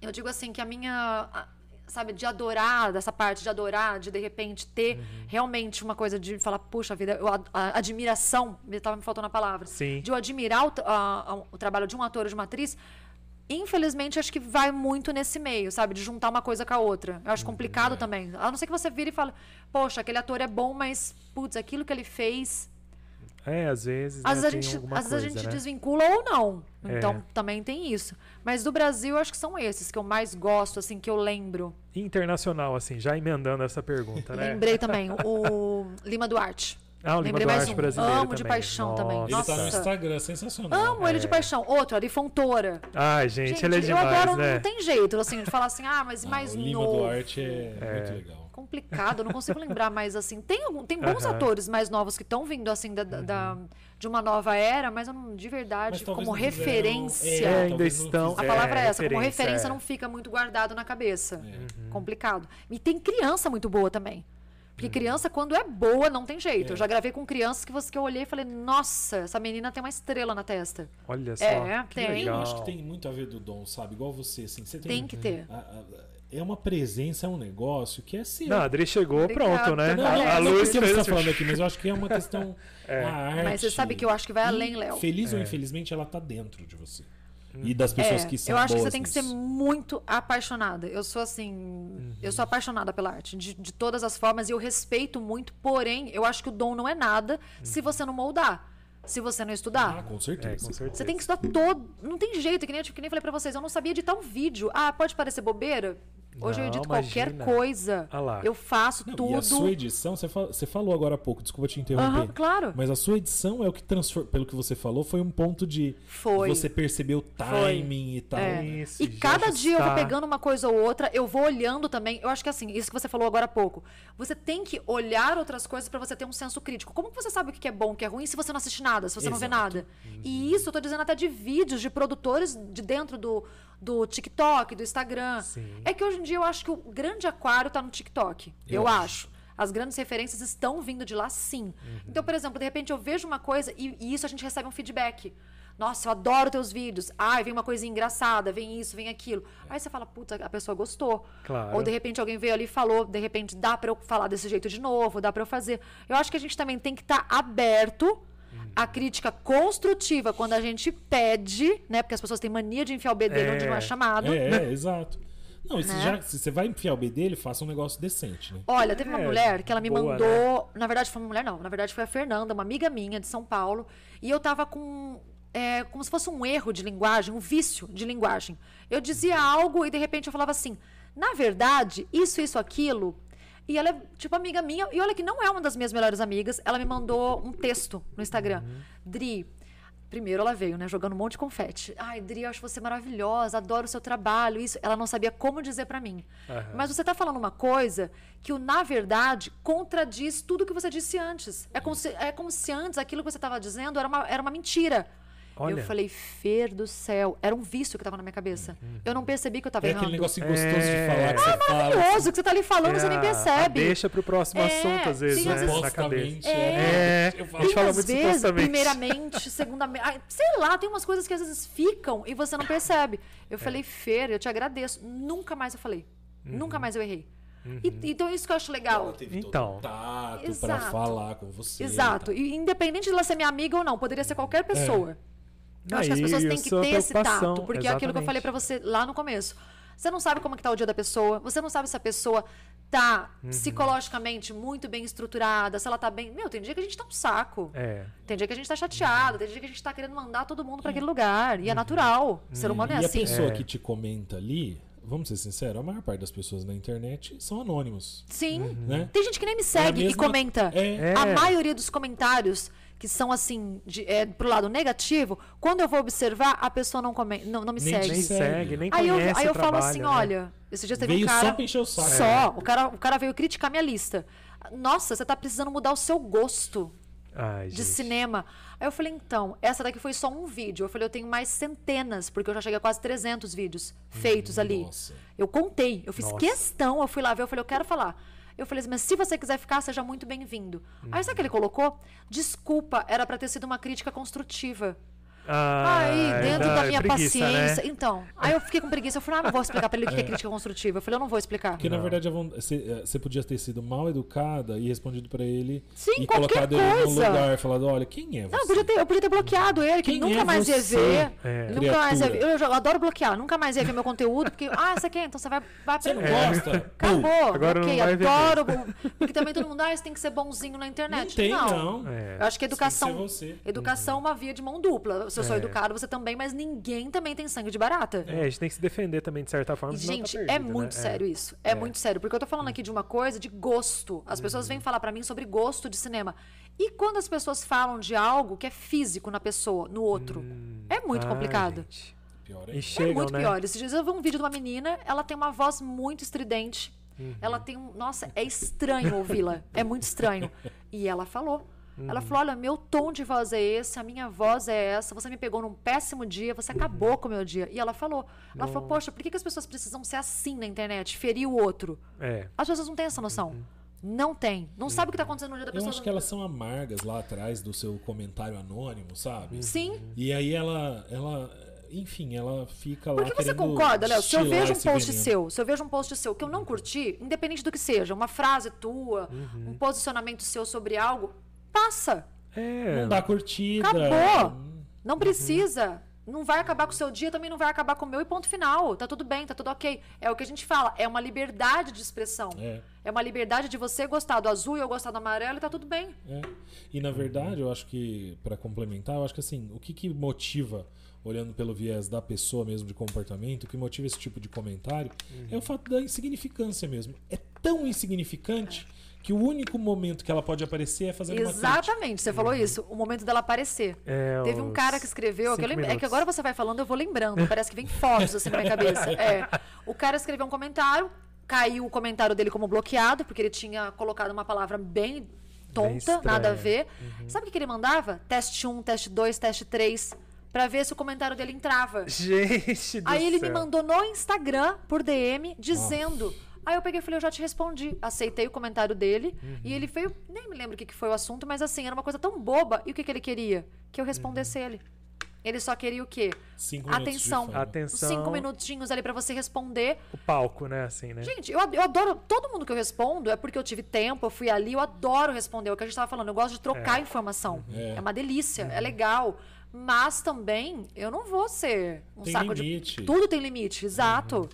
Eu digo assim, que a minha. a- Sabe, de adorar, dessa parte de adorar, de de repente ter Uhum. realmente uma coisa de falar, puxa vida, eu, ad- a admiração, me estava me faltando a palavra. Sim. De eu admirar o, a- a- o trabalho de um ator ou de uma atriz, infelizmente acho que vai muito nesse meio, sabe? De juntar uma coisa com a outra. Eu acho complicado também. A não ser que você vire e fale, poxa, aquele ator é bom, mas, putz, aquilo que ele fez. É, às vezes, Às né, vezes a gente, às vezes a coisa, gente né? desvincula ou não. Então É. também tem isso. Mas do Brasil, eu acho que são esses que eu mais gosto, assim, que eu lembro. Internacional, assim, já emendando essa pergunta, né? Lembrei também, o Lima Duarte. Ah, o Lima Lembrei mais um. brasileiro Amo de também. paixão também. Nossa. Ele tá no Nossa. Instagram, sensacional. Amo ele de paixão. Outro, Ari Fontoura. Ai, gente, Gente, ele é eu demais, adoro, né? não tem jeito, assim, de falar assim, ah, mas Ah, mais o Lima novo. Duarte é, muito legal. Complicado, eu não consigo lembrar mais assim. Tem, algum, tem bons Aham. atores mais novos que estão vindo assim da, da- da- de uma nova era, mas eu não, de verdade, como não fizeram- referência. É, É, ainda estão... A É, palavra é essa, como referência, referência é. não fica muito guardado na cabeça. É. Uhum. Complicado. E tem criança muito boa também. Porque criança, quando é boa, não tem jeito. É. Eu já gravei com crianças que, você, que eu olhei e falei, nossa, essa menina tem uma estrela na testa. Olha só, É, que tem. legal. Eu acho que tem muito a ver do dom, sabe? Igual você, assim. Você tem, Tem que ter. a- a- é uma presença, é um negócio que é seu. Não, a Adri chegou, Obrigada. pronto, né? Não, não, É, a, a não luz que você tá fez- falando aqui, mas eu acho que é uma questão. É. Arte. Mas você sabe que eu acho que vai além, Léo. Feliz É. ou infelizmente, ela tá dentro de você. E das pessoas É, que são eu acho que você tem que ser muito apaixonada. Eu sou assim, eu sou apaixonada pela arte, de, de todas as formas, e eu respeito muito, porém, eu acho que o dom não é nada se você não moldar, se você não Ah, estudar. com É, certeza. com certeza. Você tem que estudar todo. Não tem jeito, que nem, eu, que nem falei pra vocês. Eu não sabia editar um vídeo. Ah, pode parecer bobeira? Hoje eu Não, edito imagina. qualquer coisa. Ah. Eu faço Não, tudo. E a sua edição, você, você falou agora há pouco, desculpa te interromper. Aham, claro. Mas a sua edição é o que transforma, pelo que você falou, foi um ponto de Foi. você perceber o timing e tal. É. né? Isso, E cada dia eu vou pegando uma coisa ou outra, eu vou olhando também. Eu acho que assim, isso que você falou agora há pouco. Você tem que olhar outras coisas pra você ter um senso crítico. Como que você sabe o que é bom, o que é ruim, se você não assiste nada, se você não vê Exato. nada? E isso eu tô dizendo até de vídeos de produtores de dentro do, do TikTok, do Instagram. Sim. É que hoje em dia eu acho que o grande aquário tá no TikTok. Eu, Eu acho. As grandes referências estão vindo de lá, sim. Então, por exemplo, de repente eu vejo uma coisa e, e isso a gente recebe um feedback. Nossa, eu adoro teus vídeos. Ai, vem uma coisinha engraçada, vem isso, vem aquilo. Aí você fala, puta, a pessoa gostou. Claro. Ou de repente alguém veio ali e falou, de repente dá pra eu falar desse jeito de novo, dá pra eu fazer. Eu acho que a gente também tem que estar aberto à crítica construtiva quando a gente pede, né? Porque as pessoas têm mania de enfiar o bedelho É. onde não é chamado. É, é, exato. Não, e se, Né? já, se você vai enfiar o B dele, faça um negócio decente, né? Olha, teve uma É, mulher que ela me boa, mandou. Na verdade, foi uma mulher, não. Na verdade, foi a Fernanda, uma amiga minha de São Paulo. E eu tava com. é, como se fosse um erro de linguagem, um vício de linguagem. Eu dizia algo e de repente eu falava assim: na verdade, isso, isso, aquilo. E ela é, tipo, amiga minha. E olha que não é uma das minhas melhores amigas. Ela me mandou um texto no Instagram. Dri, Primeiro ela veio, né, jogando um monte de confete. Ai, Dri, eu acho você maravilhosa, adoro o seu trabalho, isso. Ela não sabia como dizer pra mim. Aham. Mas você tá falando uma coisa que, na verdade, contradiz tudo que você disse antes. É como se, é como se antes aquilo que você estava dizendo era uma, era uma mentira. Olha. Eu falei, Fer do céu, era um vício que tava na minha cabeça. Eu não percebi que eu tava É errando. aquele negocinho gostoso de É. falar que você fala. Maravilhoso que você tá ali falando, você nem É, percebe. Deixa pro próximo É, assunto, às vezes, sim, né? às vezes- Na cabeça. Supostamente, É, Eu a falo, gente Tem, fala às muito vezes, supostamente. primeiramente, segundamente. Sei lá, tem umas coisas que às vezes ficam e você não percebe. Eu falei, Fer, eu te agradeço. Nunca mais eu falei. Uhum. Nunca mais eu errei. E- então, isso que eu acho legal. Ela teve Então. todo o pra falar com você. Exato. e E independente de ela ser minha amiga ou não, poderia ser qualquer pessoa. Eu acho que as pessoas têm que é ter esse tato, porque é aquilo que eu exatamente. falei pra você lá no começo. Você não sabe como é que tá o dia da pessoa, você não sabe se a pessoa tá Uhum. psicologicamente muito bem estruturada, se ela tá bem. Meu, tem dia que a gente tá um saco. É. Tem dia que a gente tá chateado, tem dia que a gente tá querendo mandar todo mundo pra aquele lugar. E é natural. O ser humano é Uhum. E a assim. pessoa É. que te comenta ali, vamos ser sinceros, a maior parte das pessoas na internet são anônimos. Sim. Né? Tem gente que nem me segue e mesma- comenta. É. É. A maioria dos comentários que são assim, de, é, pro lado negativo, quando eu vou observar, a pessoa não, come, não, não me Nem segue. Nem segue. segue, nem Aí eu, aí eu o falo trabalho, assim, né? olha, esse dia teve Veio um cara. só pra encher o saco. Só. O, cara, o cara veio criticar minha lista. Nossa, você tá precisando mudar o seu gosto Ai, de gente. cinema. Aí eu falei, então, essa daqui foi só um vídeo. Eu falei, eu tenho mais centenas, porque eu já cheguei a quase 300 vídeos feitos ali. Nossa. Eu contei, eu fiz Nossa. questão, eu fui lá ver, eu falei, eu quero falar. Eu falei assim, mas se você quiser ficar, seja muito bem-vindo. Aí sabe o que ele colocou? Desculpa, era pra ter sido uma crítica construtiva. Aí, Ai, dentro da minha preguiça, paciência. Né? Então, aí eu fiquei com preguiça. Eu falei, ah, não vou explicar pra ele o que é crítica construtiva. Eu falei, eu não vou explicar. Porque na Não. verdade a von- você eh, você podia ter sido mal educada e respondido pra ele Sim, e qualquer colocado ele no coisa. lugar, falado, olha, quem é você? Não, eu podia, ter, eu podia ter bloqueado ele, que Quem nunca é mais ia ver. É. Nunca mais ia ver. criatura? Eu, eu adoro bloquear, nunca mais ia ver meu conteúdo, porque, ah, você quer? Então você vai, vai Você não aprender. gosta? Acabou. Agora não ok, vai ver adoro. Porque também todo mundo, ah, você tem que ser bonzinho na Não internet. tem, não. É. Eu acho que educação, educação é uma via de mão dupla. Se eu sou É. educado, você também, mas ninguém também tem sangue de barata. É, a gente tem que se defender também de certa forma. Senão gente, tá é perdido, muito né? sério isso. É, muito sério. Porque eu tô falando aqui de uma coisa de gosto. As pessoas Uhum. vêm falar pra mim sobre gosto de cinema. E quando as pessoas falam de algo que é físico na pessoa, no outro, é muito Ah, complicado. gente. Pior E é. É chegam, muito né? pior. Esses dias eu vi um vídeo de uma menina, ela tem uma voz muito estridente. Uhum. Ela tem um. Nossa, é estranho ouvi-la. É muito estranho. E ela falou. Uhum. Ela falou: olha, meu tom de voz é esse, a minha voz é essa, você me pegou num péssimo dia, você Uhum. acabou com o meu dia. E ela falou: ela falou, poxa, por que, que as pessoas precisam ser assim na internet, ferir o outro? É. As pessoas não têm essa noção. Uhum. Não tem. Não sabe o que tá acontecendo no dia da Eu pessoa. acho que elas são amargas lá atrás do seu comentário anônimo, sabe? Sim. E aí ela, ela, enfim, ela fica lá Por que você concorda, Léo? Se eu vejo um post veneno. seu, se eu vejo um post seu que eu não curti, independente do que seja, uma frase tua, Uhum. um posicionamento seu sobre algo, passa. É. Não dá curtida. Acabou. Não Uhum. precisa. Não vai acabar com o seu dia, também não vai acabar com o meu e ponto final. Tá tudo bem, tá tudo ok. É o que a gente fala, é uma liberdade de expressão. É. É uma liberdade de você gostar do azul e eu gostar do amarelo e tá tudo bem. É. E na verdade, eu acho que, pra complementar, eu acho que assim, o que, que motiva, olhando pelo viés da pessoa mesmo de comportamento, o que motiva esse tipo de comentário é o fato da insignificância mesmo. É tão insignificante que o único momento que ela pode aparecer é fazendo uma crítica. Exatamente, você falou isso. O momento dela aparecer. É, Teve um cara que escreveu, que é que agora você vai falando, eu vou lembrando. Parece que vem fotos assim na minha cabeça. É. O cara escreveu um comentário, caiu o comentário dele como bloqueado, porque ele tinha colocado uma palavra bem tonta, estranha. nada a ver. Uhum. Sabe o que ele mandava? Teste 1, teste 2, teste 3, pra ver se o comentário dele entrava. Gente do Aí ele céu. me mandou no Instagram, por DM, dizendo. Aí eu peguei e falei, eu já te respondi. Aceitei o comentário dele. E ele veio, nem me lembro o que que foi o assunto, mas assim, era uma coisa tão boba. E o que, que ele queria? Que eu respondesse ele. Ele só queria o quê? Cinco minutos de Atenção. Atenção. Cinco minutinhos ali pra você responder. O palco, né? Assim, né? Gente, eu, eu adoro. Todo mundo que eu respondo é porque eu tive tempo, eu fui ali, eu adoro responder. É o que a gente tava falando. Eu gosto de trocar informação. É. uma delícia, Uhum. é legal. Mas também eu não vou ser um Tem saco limite. de. Tudo tem limite, exato.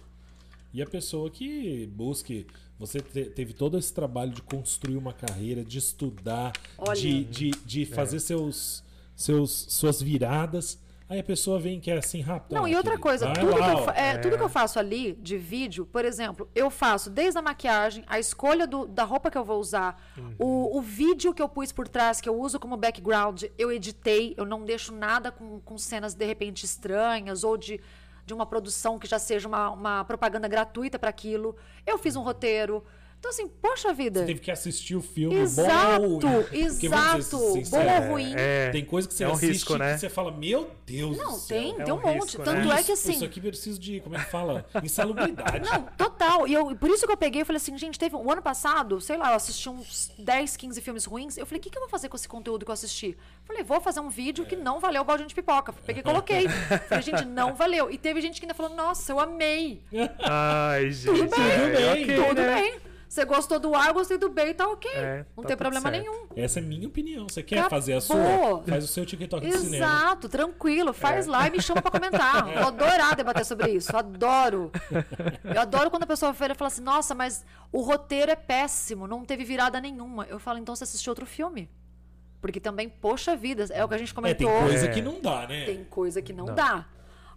E a pessoa que busque. Você te- teve todo esse trabalho de construir uma carreira, de estudar, Olha. de, de, de fazer seus, seus, suas viradas. Aí a pessoa vem e quer assim rápido. Não, ah, e outra querido, coisa, tudo que, lá, eu, ó. fa- é, tudo que eu faço ali de vídeo, por exemplo, eu faço desde a maquiagem, a escolha do- da roupa que eu vou usar, o, o vídeo que eu pus por trás, que eu uso como background, eu editei, eu não deixo nada com, com cenas de repente estranhas ou de, de uma produção que já seja uma, uma propaganda gratuita para aquilo. Eu fiz um roteiro. Então, assim, poxa vida. Você teve que assistir o filme Exato, bom ou exato. ser Bom ou ruim. É, Tem coisa que você é um assiste risco, né? que você fala, meu Deus do Não, céu. tem, É tem um um monte. risco, Tanto né? é que assim. Isso aqui precisa de, como é que fala? Insalubridade. Não, total. E eu, por isso que eu peguei e falei assim, gente, teve um ano passado, sei lá, eu assisti uns 10, 15 filmes ruins. Eu falei, o que, que eu vou fazer com esse conteúdo que eu assisti? Falei, vou fazer um vídeo que não valeu o balde de pipoca. Peguei e coloquei. Falei, gente, não valeu. E teve gente que ainda falou, nossa, eu amei. Ai, gente. Tudo bem, é, bem, ok, Tudo né? bem. Você gostou do A, eu gostei do B e tá ok. É, não tá tem problema certo. nenhum. Essa é minha opinião. Você quer Acabou. fazer a sua? Faz o seu TikTok de cinema. Exato, tranquilo. Faz É. lá e me chama pra comentar. Vou adorar debater sobre isso. Adoro. Eu adoro quando a pessoa e fala assim: nossa, mas o roteiro é péssimo, não teve virada nenhuma. Eu falo, então você assistiu outro filme. Porque também, poxa vida, é o que a gente É, comentou. tem coisa É. que não dá, né? Tem coisa que não, dá.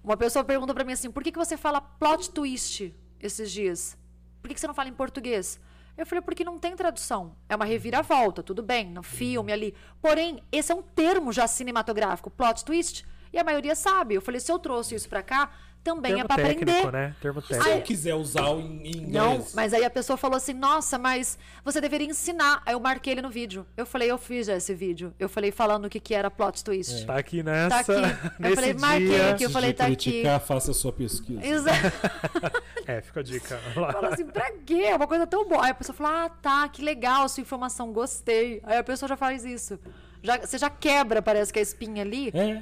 Uma pessoa pergunta pra mim assim: por que, que você fala plot twist esses dias? Por que, você não fala em português? Eu falei, porque não tem tradução. É uma reviravolta, tudo bem, no filme ali. Porém, esse é um termo já cinematográfico, plot twist, e a maioria sabe. Eu falei, se eu trouxe isso pra cá, também Termo é pra técnico, aprender. né? Termo Se eu técnico. quiser usar o inglês. Não, mas aí a pessoa falou assim: nossa, mas você deveria ensinar. Aí eu marquei ele no vídeo. Eu falei, eu fiz já esse vídeo. Eu falei falando o que, que era plot twist. Tá aqui Tá nessa. aqui. Eu falei, marquei dia. aqui. Eu falei, de tá aqui. criticar, faça a sua pesquisa. Exato. É, fica a dica. Fala assim, pra quê? É uma coisa tão boa. Aí a pessoa fala, ah, tá, que legal a sua informação, gostei. Aí a pessoa já faz isso. Já, você já quebra, parece que a espinha ali. É.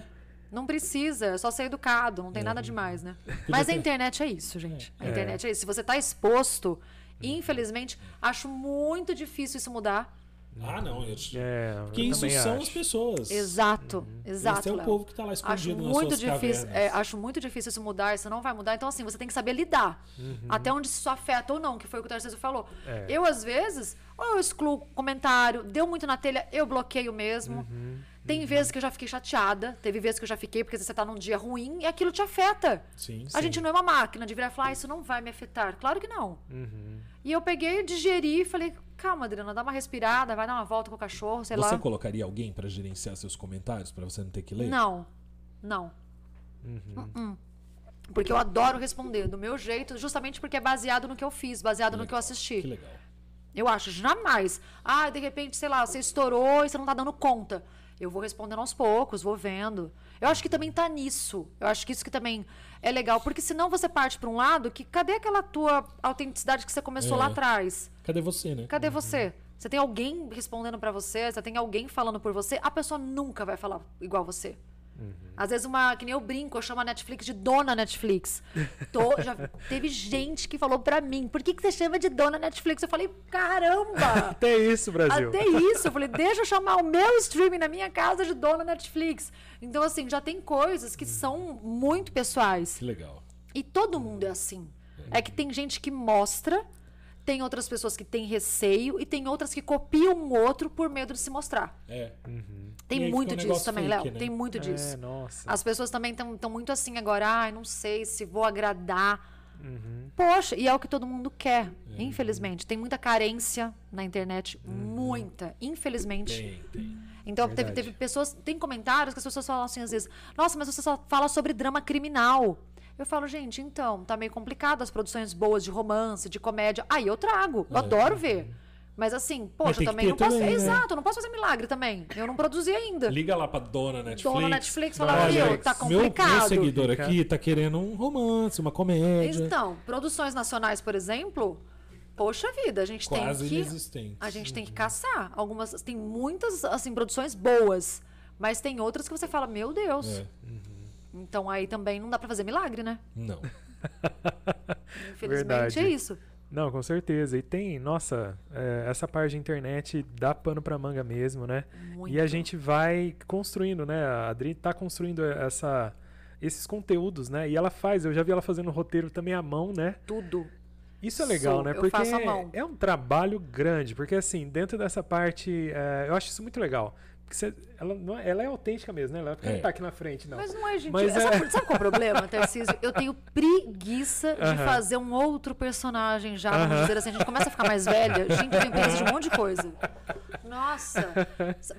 Não precisa, é só ser educado, não tem nada demais, né? Mas a internet é isso, gente. A internet é isso. Se você tá exposto, infelizmente, acho muito difícil isso mudar. Ah, não. Eu... É, Porque isso são acho. as pessoas. Exato, exato. Esse é o Léo. povo que tá lá Acho escondido nas muito suas difícil, é, acho muito difícil isso mudar, isso não vai mudar. Então, assim, você tem que saber lidar. Até onde isso afeta ou não, que foi o que o Tarcísio falou. É. Eu, às vezes, ou eu excluo comentário, deu muito na telha, eu bloqueio mesmo. Tem vezes que eu já fiquei chateada, teve vezes que eu já fiquei porque você tá num dia ruim e aquilo te afeta. Sim, A sim. gente não é uma máquina de virar e falar, ah, isso não vai me afetar. Claro que não. E eu peguei, digeri e falei, calma, Adriana, dá uma respirada, vai dar uma volta com o cachorro, sei Você lá. colocaria alguém pra gerenciar seus comentários, pra você não ter que ler? Não, não. Uh-uh. Porque eu adoro responder do meu jeito, justamente porque é baseado no que eu fiz, baseado no que eu Que assisti. legal. Eu acho, jamais. Ah, de repente, sei lá, você estourou e você não tá dando conta. Eu vou respondendo aos poucos, vou vendo. Eu acho que também tá nisso. Eu acho que isso que também é legal. Porque senão você parte pra um lado que cadê aquela tua autenticidade que você começou É. lá atrás? Cadê você, né? Cadê você? Você tem alguém respondendo pra você, você tem alguém falando por você, a pessoa nunca vai falar igual você. Às vezes, uma, que nem eu brinco, eu chamo a Netflix de dona Netflix. Tô- já teve gente que falou pra mim, por que, que você chama de dona Netflix? Eu falei, caramba! Até isso, Brasil. Até isso. Eu falei, deixa eu chamar o meu streaming na minha casa de dona Netflix. Então, assim, já tem coisas que são muito pessoais. Que legal. E todo mundo é assim. É que tem gente que mostra, tem outras pessoas que têm receio e tem outras que copiam o outro por medo de se mostrar. É. Tem E aí muito disso também, fake, Léo. né? Tem muito disso. É, nossa. As pessoas também estão muito assim agora, ai, não sei se vou agradar. Uhum. Poxa, e é o que todo mundo quer, infelizmente. Tem muita carência na internet, Uhum. muita, infelizmente. Tem, tem. Então, teve, teve pessoas, tem comentários que as pessoas falam assim às vezes: Nossa, mas você só fala sobre drama criminal. Eu falo, gente, então, tá meio complicado as produções boas de romance, de comédia. Aí eu trago, eu adoro ver. Mas assim, poxa, que também não posso. também, né? Exato, eu não posso fazer milagre também. Eu não produzi ainda. Liga lá pra dona Netflix. Dona Netflix fala, "Viu, tá meu- Meu, complicado." seguidor aqui tá querendo um romance, uma comédia. Então, produções nacionais, por exemplo, poxa vida, a gente Quase tem que a gente tem que caçar. Algumas tem muitas assim produções boas, mas tem outras que você fala, meu Deus. É. Então aí também não dá pra fazer milagre, né? Não. Infelizmente Verdade. é isso. Não, com certeza. E tem, nossa, é, essa parte de internet dá pano pra manga mesmo, né? Muito. E a gente vai construindo, né? A Adri tá construindo essa, esses conteúdos, né? E ela faz, eu já vi ela fazendo roteiro também à mão, né? Tudo. Isso é legal, Sou, né? eu Porque faço à mão. é um trabalho grande, porque assim, dentro dessa parte, é, eu acho isso muito legal. Você- ela, não é, ela é autêntica mesmo, né? Ela porque É. não tá aqui na frente, não. Mas não é, gente. Mas sabe, é- sabe qual é o problema, Tarcísio? Eu tenho preguiça de Aham. fazer um outro personagem já, vamos Aham. dizer assim. A gente começa a ficar mais velha, gente, eu tenho preguiça de um monte de coisa. Nossa.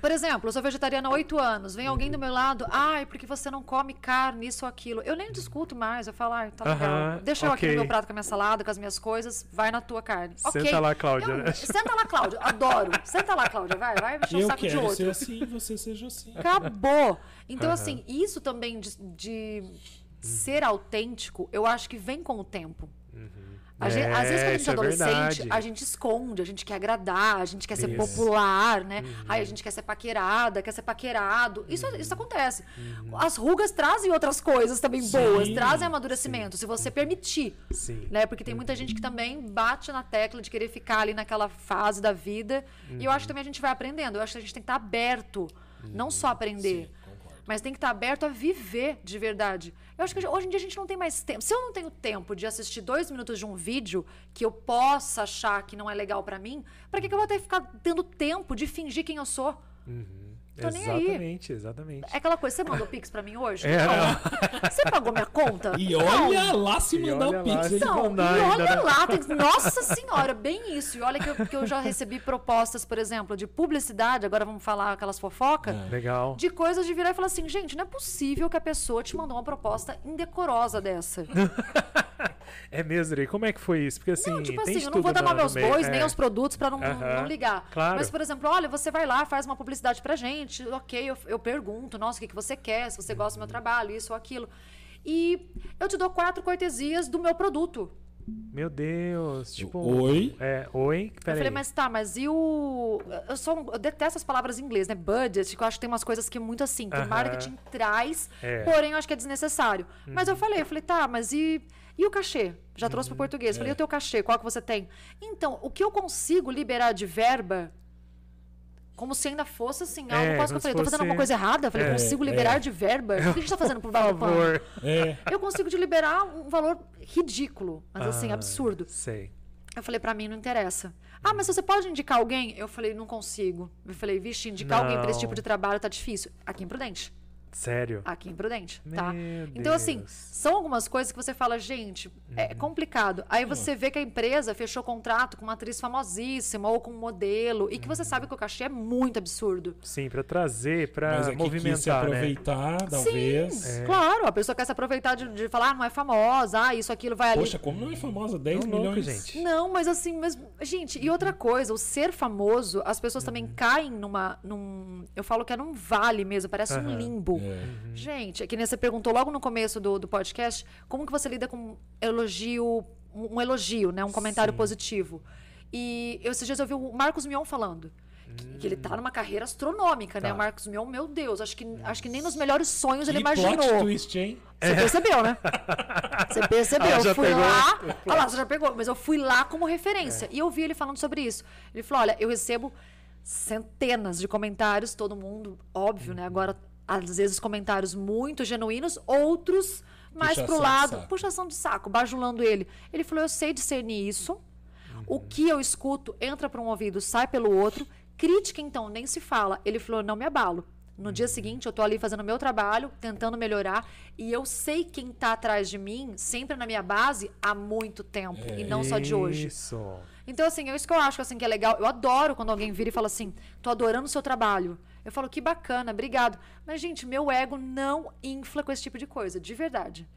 Por exemplo, eu sou vegetariana há oito anos. Vem alguém do meu lado, ai, porque você não come carne, isso ou aquilo. Eu nem discuto mais. Eu falo, ai, tá legal. Aham, Deixa eu aqui no meu prato com a minha salada, com as minhas coisas, vai na tua carne. Senta Ok. lá, Cláudia, Eu- né? Senta lá, Cláudia. Adoro. Senta lá, Cláudia. Vai, vai encher o eu saco de outro. ser assim, você seja assim. Acabou. Então, Aham. assim, isso também de, de ser autêntico, eu acho que vem com o tempo. A gente- às vezes, quando a É, gente é é adolescente, verdade. a gente esconde, a gente quer agradar, a gente quer ser Isso. popular, né? Uhum. Aí a gente quer ser paquerada, quer ser paquerado. Isso, Uhum. isso acontece. As rugas trazem outras coisas também boas, Sim, trazem amadurecimento, se você permitir. Sim. Né? Porque tem muita gente que também bate na tecla de querer ficar ali naquela fase da vida. E eu acho que também a gente vai aprendendo. Eu acho que a gente tem que estar aberto, não só aprender. Concordo. Mas tem que estar aberto a viver de verdade. Eu acho que hoje em dia a gente não tem mais tempo. Se eu não tenho tempo de assistir dois minutos de um vídeo que eu possa achar que não é legal pra mim, pra que, que eu vou que ficar tendo tempo de fingir quem eu sou? Tô nem aí. Exatamente, exatamente. É aquela coisa, você mandou Pix pra mim hoje? É, não. Você pagou minha conta? E Não. olha lá se mandar o Pix, lá Não, mandar e ainda, olha né? lá, tem- nossa senhora, bem isso. E olha que eu, que eu já recebi propostas, por exemplo, de publicidade, agora vamos falar aquelas fofocas, É. Legal. de coisas de virar e falar assim, gente, não é possível que a pessoa te mandou uma proposta indecorosa dessa. É mesmo, Rei. Como é que foi isso? Porque assim, Não, tipo tem assim, eu não vou dar no- nome no aos bois, É. nem aos produtos pra não, não- Aham, não ligar. claro. Mas, por exemplo, olha, você vai lá, faz uma publicidade pra gente, ok, eu, eu pergunto, nossa, o que, que você quer, se você gosta do meu trabalho, isso ou aquilo. E eu te dou quatro cortesias do meu produto. Meu Deus. Tipo. Oi? É, oi? Eu falei, mas tá, mas e o. Eu, só, eu detesto as palavras em inglês, né? Budget, que eu acho que tem umas coisas que é muito assim, que Aham. o marketing traz, É. porém eu acho que é desnecessário. Mas Uhum. eu falei, eu falei, tá, mas e, e o cachê? Já trouxe Uhum. pro português. Falei, É. e o teu cachê? Qual que você tem? Então, o que eu consigo liberar de verba. Como se ainda fosse assim, algo É, quase que eu falei, tô fazendo alguma coisa errada? Eu falei, É, consigo é. liberar de verba? O que a gente tá fazendo por Por favor. É. Eu consigo de liberar um valor ridículo, mas assim, Ah, absurdo. Sei. Eu falei, pra mim não interessa. Ah, mas você pode indicar alguém? Eu falei, não consigo. Eu falei, vixe, indicar alguém pra esse Não. tipo de trabalho tá difícil. Aqui em Prudente. Sério. Aqui em Prudente, tá? Meu Então, assim, Deus. são algumas coisas que você fala, gente, é complicado. Aí você vê que a empresa fechou contrato com uma atriz famosíssima ou com um modelo e que você sabe que o cachê é muito absurdo. Sim, pra trazer, pra Mas é que quis se movimentar, né? aproveitar, talvez. Sim, claro. A pessoa quer se aproveitar de, de falar, ah, não é famosa, ah, isso, aquilo, vai ali. Poxa, como não é famosa? 10 Tão louco, milhões. gente. Não, mas assim, mas, gente, e outra coisa, o ser famoso, as pessoas também Uhum. caem numa. Num, eu falo que é num vale mesmo, parece um limbo. É. Gente, é que nem você perguntou logo no começo do, do podcast, como que você lida com elogio, um, elogio, né? Um comentário Sim. positivo. E eu, esses dias eu vi o Marcos Mion falando. Que, que ele tá numa carreira astronômica, né? Tá. O Marcos Mion, meu Deus, acho que, acho que nem nos melhores sonhos ele Que plot imaginou. twist, hein? Você percebeu, né? Você percebeu. Ela Eu fui pegou lá. Olha lá, você já pegou. Mas eu fui lá como referência. E eu vi ele falando sobre isso. Ele falou: olha, eu recebo centenas de comentários, todo mundo, óbvio, né? Agora, às vezes, comentários muito genuínos, outros mais Puxação pro lado, puxação de saco, bajulando ele. Ele falou: eu sei discernir isso. O que eu escuto entra para um ouvido, sai pelo outro. Crítica, então, nem se fala. Ele falou: não me abalo. No dia seguinte, eu tô ali fazendo meu trabalho, tentando melhorar, e eu sei quem tá atrás de mim, sempre na minha base, há muito tempo, e não só de hoje. Isso. Então, assim, é isso que eu acho assim, que é legal. Eu adoro quando alguém vira e fala assim: tô adorando o seu trabalho. Eu falo, que bacana, obrigado. Mas, gente, meu ego não infla com esse tipo de coisa, de verdade.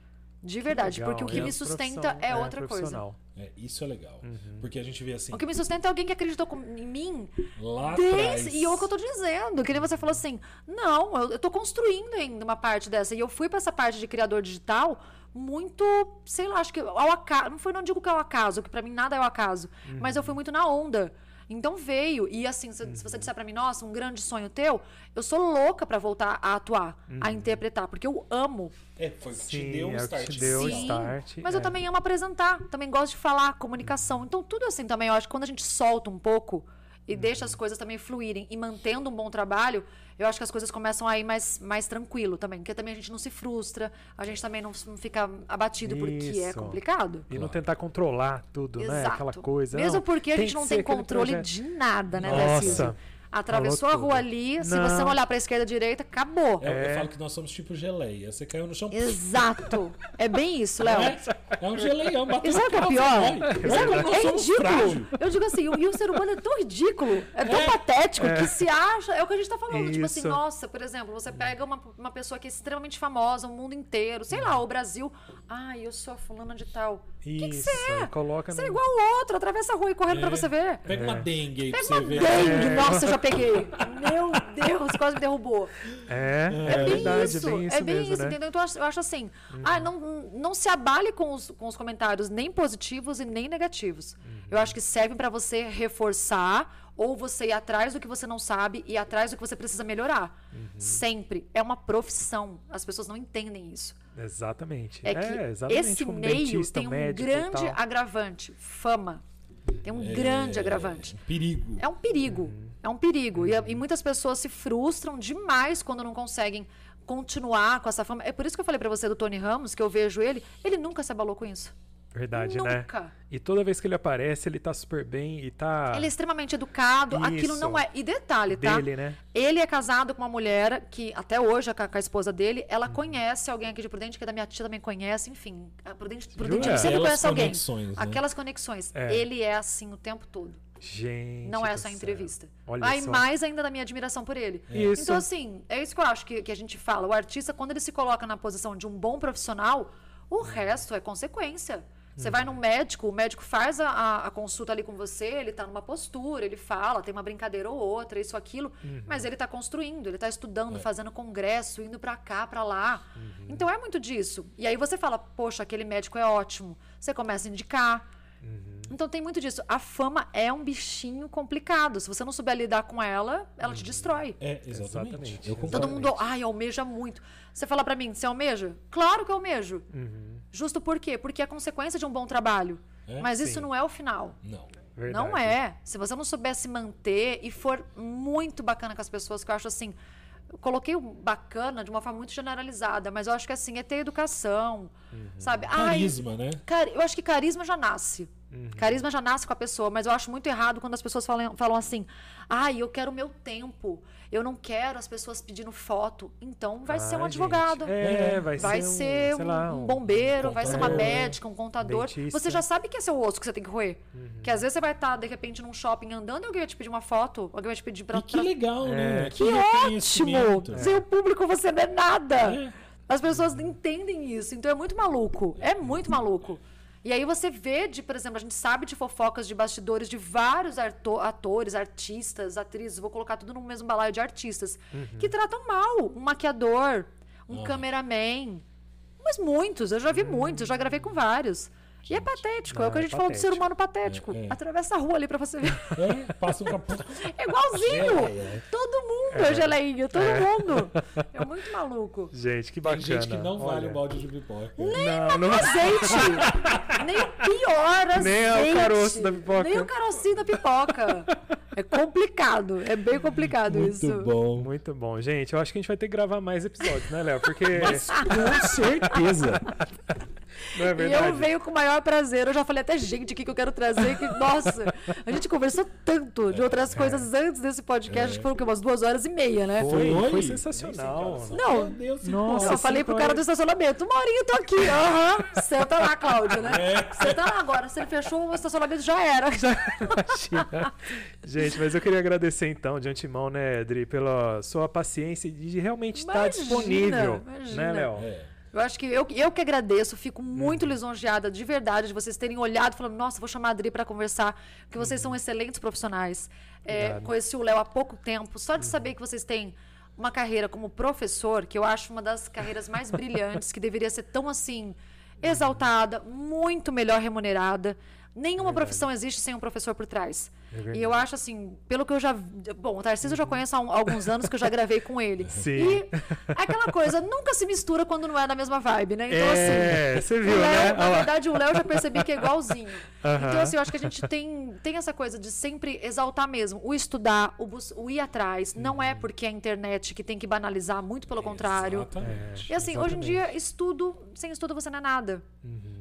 De verdade. Legal, porque o que é me sustenta é, outra coisa. É, isso é legal. Porque a gente vê assim, O que me sustenta é alguém que acreditou com- em mim lá Desde, atrás. e é o que eu tô dizendo, que nem você falou assim, não, eu, eu tô construindo ainda uma parte dessa. E eu fui pra essa parte de criador digital muito, sei lá, acho que ao acaso. Não foi, não digo que é ao acaso, que pra mim nada é ao acaso. Mas eu fui muito na onda. Então veio. E assim, se, se você disser pra mim, nossa, um grande sonho teu, eu sou louca pra voltar a atuar, a interpretar, porque eu amo. É, foi o que te Sim, deu um é start. te deu Sim, start. Mas eu é. também amo apresentar, também gosto de falar, comunicação. Então, tudo assim também, eu acho que quando a gente solta um pouco e deixa as coisas também fluírem e mantendo um bom trabalho, eu acho que as coisas começam a ir mais, mais tranquilo também. Porque também a gente não se frustra, a gente também não, não fica abatido porque é Isso. complicado. E não tentar controlar tudo, né? Exato. Aquela coisa. Mesmo não, porque a gente não tem controle projeto. de nada, né, Nossa. Atravessou a Falou rua tudo. ali, se Não. você não olhar pra esquerda e direita, acabou. É, Eu, É. falo que nós somos tipo geleia. Você caiu no chão. Exato. É bem isso, Léo. É, é um geleião, bateu E sabe o que é pior? sabe é somos ridículo? Eu digo assim, e o ser humano é tão ridículo, é tão É. patético, que se acha. É o que a gente tá falando. Tipo assim, Isso. nossa, por exemplo, você pega uma, uma pessoa que é extremamente famosa, o mundo inteiro, sei lá, o Brasil. Ai, eu sou a fulana de tal. O que, que Isso, você é? coloca Você é no- igual o outro, atravessa a rua e correndo pra É. você ver. Pega uma dengue aí pra Pega você uma ver. dengue, nossa, eu já peguei. Meu Deus, quase me derrubou. É, é, É bem verdade, isso, é bem isso é bem mesmo, isso, né? entendeu? Então eu acho, eu acho assim, ah, não, não se abale com os, com os comentários nem positivos e nem negativos. Uhum. Eu acho que servem pra você reforçar ou você ir atrás do que você não sabe e ir atrás do que você precisa melhorar. Uhum. Sempre. É uma profissão. As pessoas não entendem isso. Exatamente. É que exatamente esse como meio dentista, tem um médico grande tal. agravante, fama. Tem um grande agravante. Perigo. É um perigo. Uhum. É um perigo. E, e muitas pessoas se frustram demais quando não conseguem continuar com essa fama. É por isso que eu falei pra você do Tony Ramos, que eu vejo ele, ele nunca se abalou com isso. Verdade, né? nunca. E toda vez que ele aparece, ele tá super bem e tá Ele é extremamente educado, aquilo Isso. não é. E detalhe, tá? dele, né? Ele é casado com uma mulher que, até hoje, com a, esposa dele, Uhum. ela conhece alguém aqui de Prudente, que é da minha tia também conhece, enfim. A Prudente? Prudente sempre Aquelas conhece alguém. conexões, né? Aquelas conexões. É. Ele é assim o tempo todo. Gente. Não é só entrevista. Olha Aí só. mais ainda da minha admiração por ele. Isso. Então, assim, é isso que eu acho que, que a gente fala. O artista, quando ele se coloca na posição de um bom profissional, o resto é consequência. Você vai num médico, o médico faz a, a- a consulta ali com você, ele tá numa postura, ele fala, tem uma brincadeira ou outra, isso, aquilo, mas ele tá construindo, ele tá estudando, fazendo congresso, indo pra cá, pra lá. Então é muito disso. E aí você fala, poxa, aquele médico é ótimo. Você começa a indicar. Então tem muito disso. A fama é um bichinho complicado. Se você não souber lidar com ela, ela te destrói. É, exatamente. Exatamente. Eu concordo. Todo mundo, ai, almeja muito. Você fala pra mim, você almeja? Claro que eu almejo. Uhum. Justo por quê? Porque é consequência de um bom trabalho. É? Mas isso Sim. não é o final. Não. Verdade. Não é. Se você não souber se manter e for muito bacana com as pessoas, que eu acho assim. Eu coloquei o bacana de uma forma muito generalizada, mas eu acho que assim, é ter educação, Uhum. sabe? Ai, Carisma, né? Cari- eu acho que carisma já nasce. Uhum. Carisma já nasce com a pessoa, mas eu acho muito errado quando as pessoas falam, falam assim: ai, eu quero o meu tempo, eu não quero as pessoas pedindo foto. Então vai ser um Ah, advogado. É, vai, Vai ser, ser um, um, lá, um bombeiro, vai ser uma médica, um contador. Dentista. Você já sabe que esse é o osso que você tem que roer. Uhum. Que às vezes você vai estar, de repente, num shopping andando e alguém vai te pedir uma foto, alguém vai te pedir pra. E que legal, né? É. Que ótimo! Sem o público você não é nada. É. As pessoas não entendem isso. Então é muito maluco. É muito maluco. E aí você vê, de, por exemplo, a gente sabe de fofocas de bastidores de vários atores, artistas, atrizes, vou colocar tudo no mesmo balaio de artistas, que tratam mal um maquiador, um cameraman. Mas muitos, eu já vi muitos, eu já gravei com vários. E é patético, é o que a é gente falou do ser humano patético. É, é. Atravessa a rua ali pra você ver. É, passa um capô. É igualzinho! Geleia. Todo mundo é, geleinho, todo mundo. É muito maluco. Gente, que Tem bacana. gente que não vale o balde de pipoca. Não, não Azeite! Nem o pior azeite. Nem o caroço da pipoca. Nem o carocinho da pipoca. É complicado, é bem complicado Muito isso. bom. Muito bom. Gente, eu acho que a gente vai ter que gravar mais episódios, né, Léo? Porque. Mas com certeza. não é E verdade? eu venho com o maior prazer. Eu já falei até gente aqui que eu quero trazer. Que, nossa, a gente conversou tanto de outras coisas antes desse podcast. Acho que foram o quê? umas duas horas e meia, né? Foi, Oi? foi sensacional. Não. Meu Deus, Nossa, Eu falei pro cara do estacionamento, uma horinha eu tô aqui. Aham. Senta lá, Cláudio, né? É. Senta lá agora. Se ele fechou o estacionamento, já era. Imagina. Gente, mas eu queria agradecer então, de antemão, né, Edri, pela sua paciência de realmente estar Imagina, disponível. imagina. Né, Léo? É. Eu acho que eu, eu que agradeço, fico muito Uhum. lisonjeada de verdade de vocês terem olhado e falando, nossa, vou chamar a Adri para conversar, porque vocês são excelentes profissionais. É, Uhum. Uhum. conheci o Léo há pouco tempo, só de saber que vocês têm uma carreira como professor, que eu acho uma das carreiras mais brilhantes, que deveria ser tão assim exaltada, muito melhor remunerada. Nenhuma Verdade. profissão existe sem um professor por trás. É. E eu acho assim, pelo que eu já. Bom, o Tarcísio eu já conheço há um- alguns anos que eu já gravei com ele. Sim. E aquela coisa, nunca se mistura quando não é da mesma vibe, né? Então, é, assim. você o viu, Léo, né? Na Olha lá. verdade, o Léo eu já percebi que é igualzinho. Aham. Então, assim, eu acho que a gente tem, tem essa coisa de sempre exaltar mesmo. O estudar, o, bus- o ir atrás. Não Uhum. é porque é a internet que tem que banalizar, muito pelo contrário. Exatamente. E assim, hoje em Exatamente. dia, estudo, sem estudo você não é nada.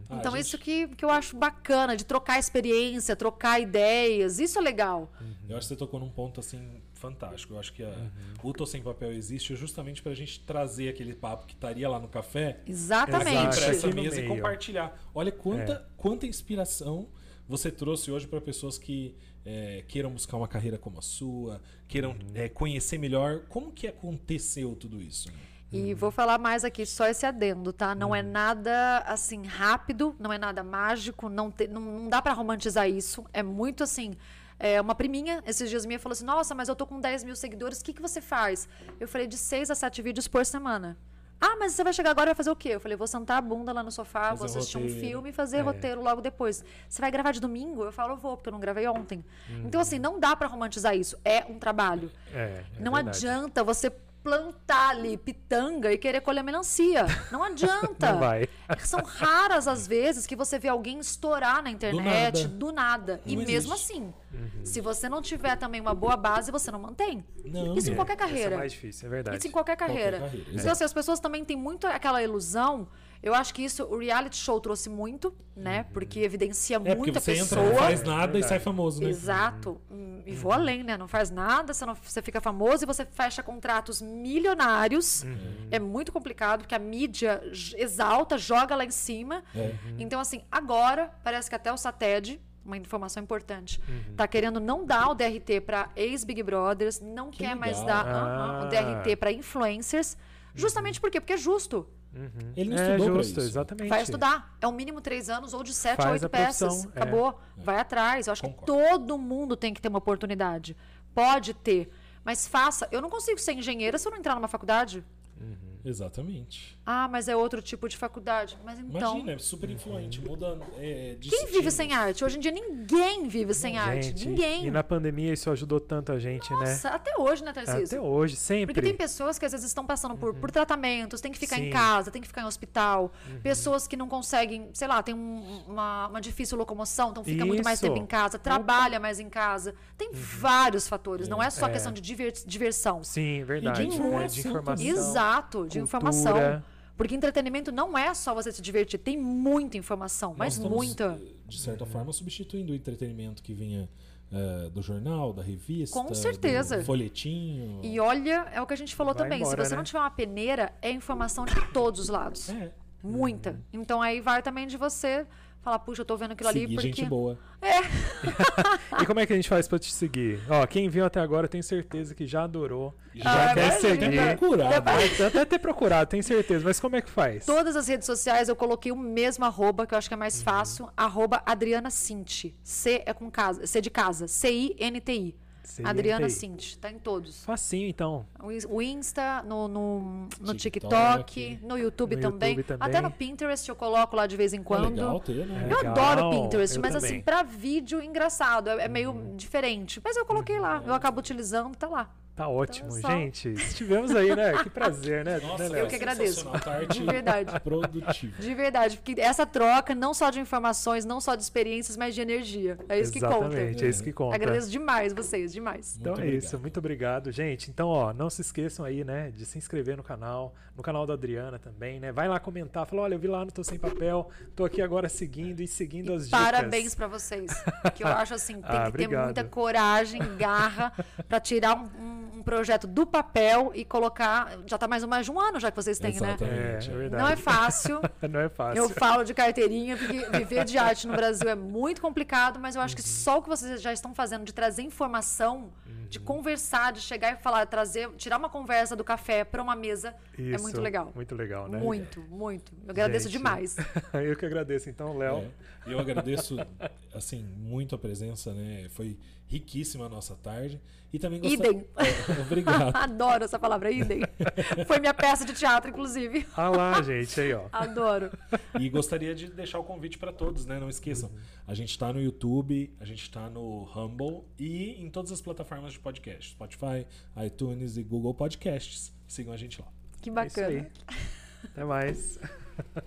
Ah, Então, gente, isso que, que eu acho bacana, de trocar experiência, trocar ideias, isso é legal. Eu acho que você tocou num ponto assim fantástico. Eu acho que a, Uhum. o Tô Sem Papel existe justamente pra gente trazer aquele papo que estaria lá no café Exatamente. aqui Exato, pra essa mesa e. É. compartilhar. Olha quanta, quanta inspiração você trouxe hoje para pessoas que é, queiram buscar uma carreira como a sua, queiram Uhum. é, conhecer melhor como que aconteceu tudo isso. né? E vou falar mais aqui, só esse adendo, tá? Não é nada assim rápido, não é nada mágico, não, te- não, não dá pra romantizar isso. É muito assim. É, uma priminha, esses dias minha, falou assim: Nossa, mas eu tô com 10 mil seguidores, o que, que você faz? Eu falei: de 6 a 7 vídeos por semana. Ah, mas você vai chegar agora e vai fazer o quê? Eu falei: Vou sentar a bunda lá no sofá, Fazer vou um assistir um roteiro. filme e fazer É. roteiro logo depois. Você vai gravar de domingo? Eu falo: Eu vou, porque eu não gravei ontem. Então, assim, não dá pra romantizar isso. É um trabalho. É, é Não verdade. adianta você plantar ali pitanga e querer colher melancia. Não adianta. Não vai. São raras as vezes que você vê alguém estourar na internet nada. do nada. E Não mesmo existe. assim, se você não tiver também uma boa base, você não mantém. Não, Isso em é. qualquer Isso é carreira. mais difícil, é verdade. Isso em qualquer carreira. carreira, então, assim, as pessoas também têm muito aquela ilusão. Eu acho que isso o reality show trouxe muito, né? Porque evidencia É, porque muita você pessoa. entra, não faz nada e Verdade. sai famoso, né? Exato. Hum, E vou além, né? Não faz nada, você, não- você fica famoso e você fecha contratos milionários. É muito complicado, porque a mídia exalta, joga lá em cima. É. Então, assim, agora, parece que até o SATED, uma informação importante, tá querendo não dar o DRT para ex-Big Brothers, não Que quer mais legal. dar aham, Ah. o DRT para influencers. Justamente por quê? Porque é justo. Ele não é estudou pra justo, isso. exatamente. Vai estudar. É um mínimo três anos ou de sete Faz a oito peças. é. Acabou. Vai atrás. Eu acho Concordo. que todo mundo tem que ter uma oportunidade. Pode ter. Mas faça. Eu não consigo ser engenheira se eu não entrar numa faculdade. Exatamente. Ah, mas é outro tipo de faculdade. Mas então. Imagina, é super influente, muda é, de Quem vive sem arte? Hoje em dia ninguém vive sem arte. Gente, Ninguém. E na pandemia isso ajudou tanto a gente, né? Nossa, até hoje, né, Tarcísio? Até hoje, sempre. Porque tem pessoas que às vezes estão passando por, por tratamentos, tem que ficar Sim. em casa, tem que ficar em hospital. Pessoas que não conseguem, sei lá, tem um- uma, uma difícil locomoção, então fica muito mais Isso. tempo em casa, trabalha mais em casa. Tem vários fatores, não é só É. questão de diver- diversão. Sim, verdade. E de é, informação de informação. Exato, de cultura. informação. Porque entretenimento não é só você se divertir, tem muita informação, Nós mas estamos, muita. De certa forma, substituindo o entretenimento que vinha é, do jornal, da revista, Com certeza. do folhetinho. E olha, é o que a gente falou Vai também, embora, se você né? não tiver uma peneira, é informação de todos os lados. É, Muita. Então aí vai também de você falar, puxa, eu tô vendo aquilo ali seguir porque. gente boa. E como é que a gente faz pra te seguir? Ó, quem viu até agora tem certeza que já adorou, já Ah, quer seguir. Procurado. Vai até ter procurado, tenho certeza. Mas como é que faz? Todas as redes sociais eu coloquei o mesmo arroba, que eu acho que é mais fácil. Arroba Adriana Cinti. C é com casa, C de casa. C-I-N-T-I. Adriana Cinti. Tá em todos. Facinho, então. O Ins- O Insta, no, no, no TikTok. TikTok, no YouTube, No também. YouTube também. Até no Pinterest eu coloco lá de vez em É quando. legal ter, né? Eu Legal, adoro Pinterest, eu mas também. assim, pra vídeo, engraçado. É, é meio diferente. Mas eu coloquei lá. Eu acabo utilizando, tá lá. Tá ótimo, Então, só- gente. Estivemos aí, né? Que prazer, né? Nossa, né, eu que agradeço. Tarde De verdade. produtiva. De verdade, porque essa troca, não só de informações, não só de experiências, mas de energia. É isso que conta. Exatamente, é isso que conta. Agradeço demais vocês, demais. Então Muito é isso, obrigado. muito obrigado, gente. Então, ó, não se esqueçam aí, né, de se inscrever no canal, no canal da Adriana também, né? Vai lá comentar, fala, olha, eu vi lá no Tô Sem Papel, tô aqui agora seguindo e seguindo as dicas. Parabéns pra vocês. Que eu acho assim, tem Ah, que ter obrigado. muita coragem, garra pra tirar um, um- um projeto do papel e colocar. Já tá mais ou mais de um ano já que vocês têm, né? É, é Exatamente. verdade. Não é fácil. não é fácil. Eu falo de carteirinha, porque viver de arte no Brasil é muito complicado, mas eu acho que Uhum. só o que vocês já estão fazendo de trazer informação, de Uhum. conversar, de chegar e falar, trazer, tirar uma conversa do café para uma mesa, é Isso, muito legal. Muito legal, né? Muito, muito. Eu agradeço Gente, demais. eu que agradeço, então, Léo. É, eu agradeço, assim, muito a presença, né? Foi riquíssima a nossa tarde. E também gostaria... Idem. Obrigado. Adoro essa palavra, idem. Foi minha peça de teatro, inclusive. Ah lá, gente, aí, ó. Adoro. E gostaria de deixar o convite para todos, né? Não esqueçam. A gente tá no YouTube, a gente tá no Humble e em todas as plataformas de podcast. Spotify, iTunes e Google Podcasts. Sigam a gente lá. Que É isso aí. bacana. Até mais.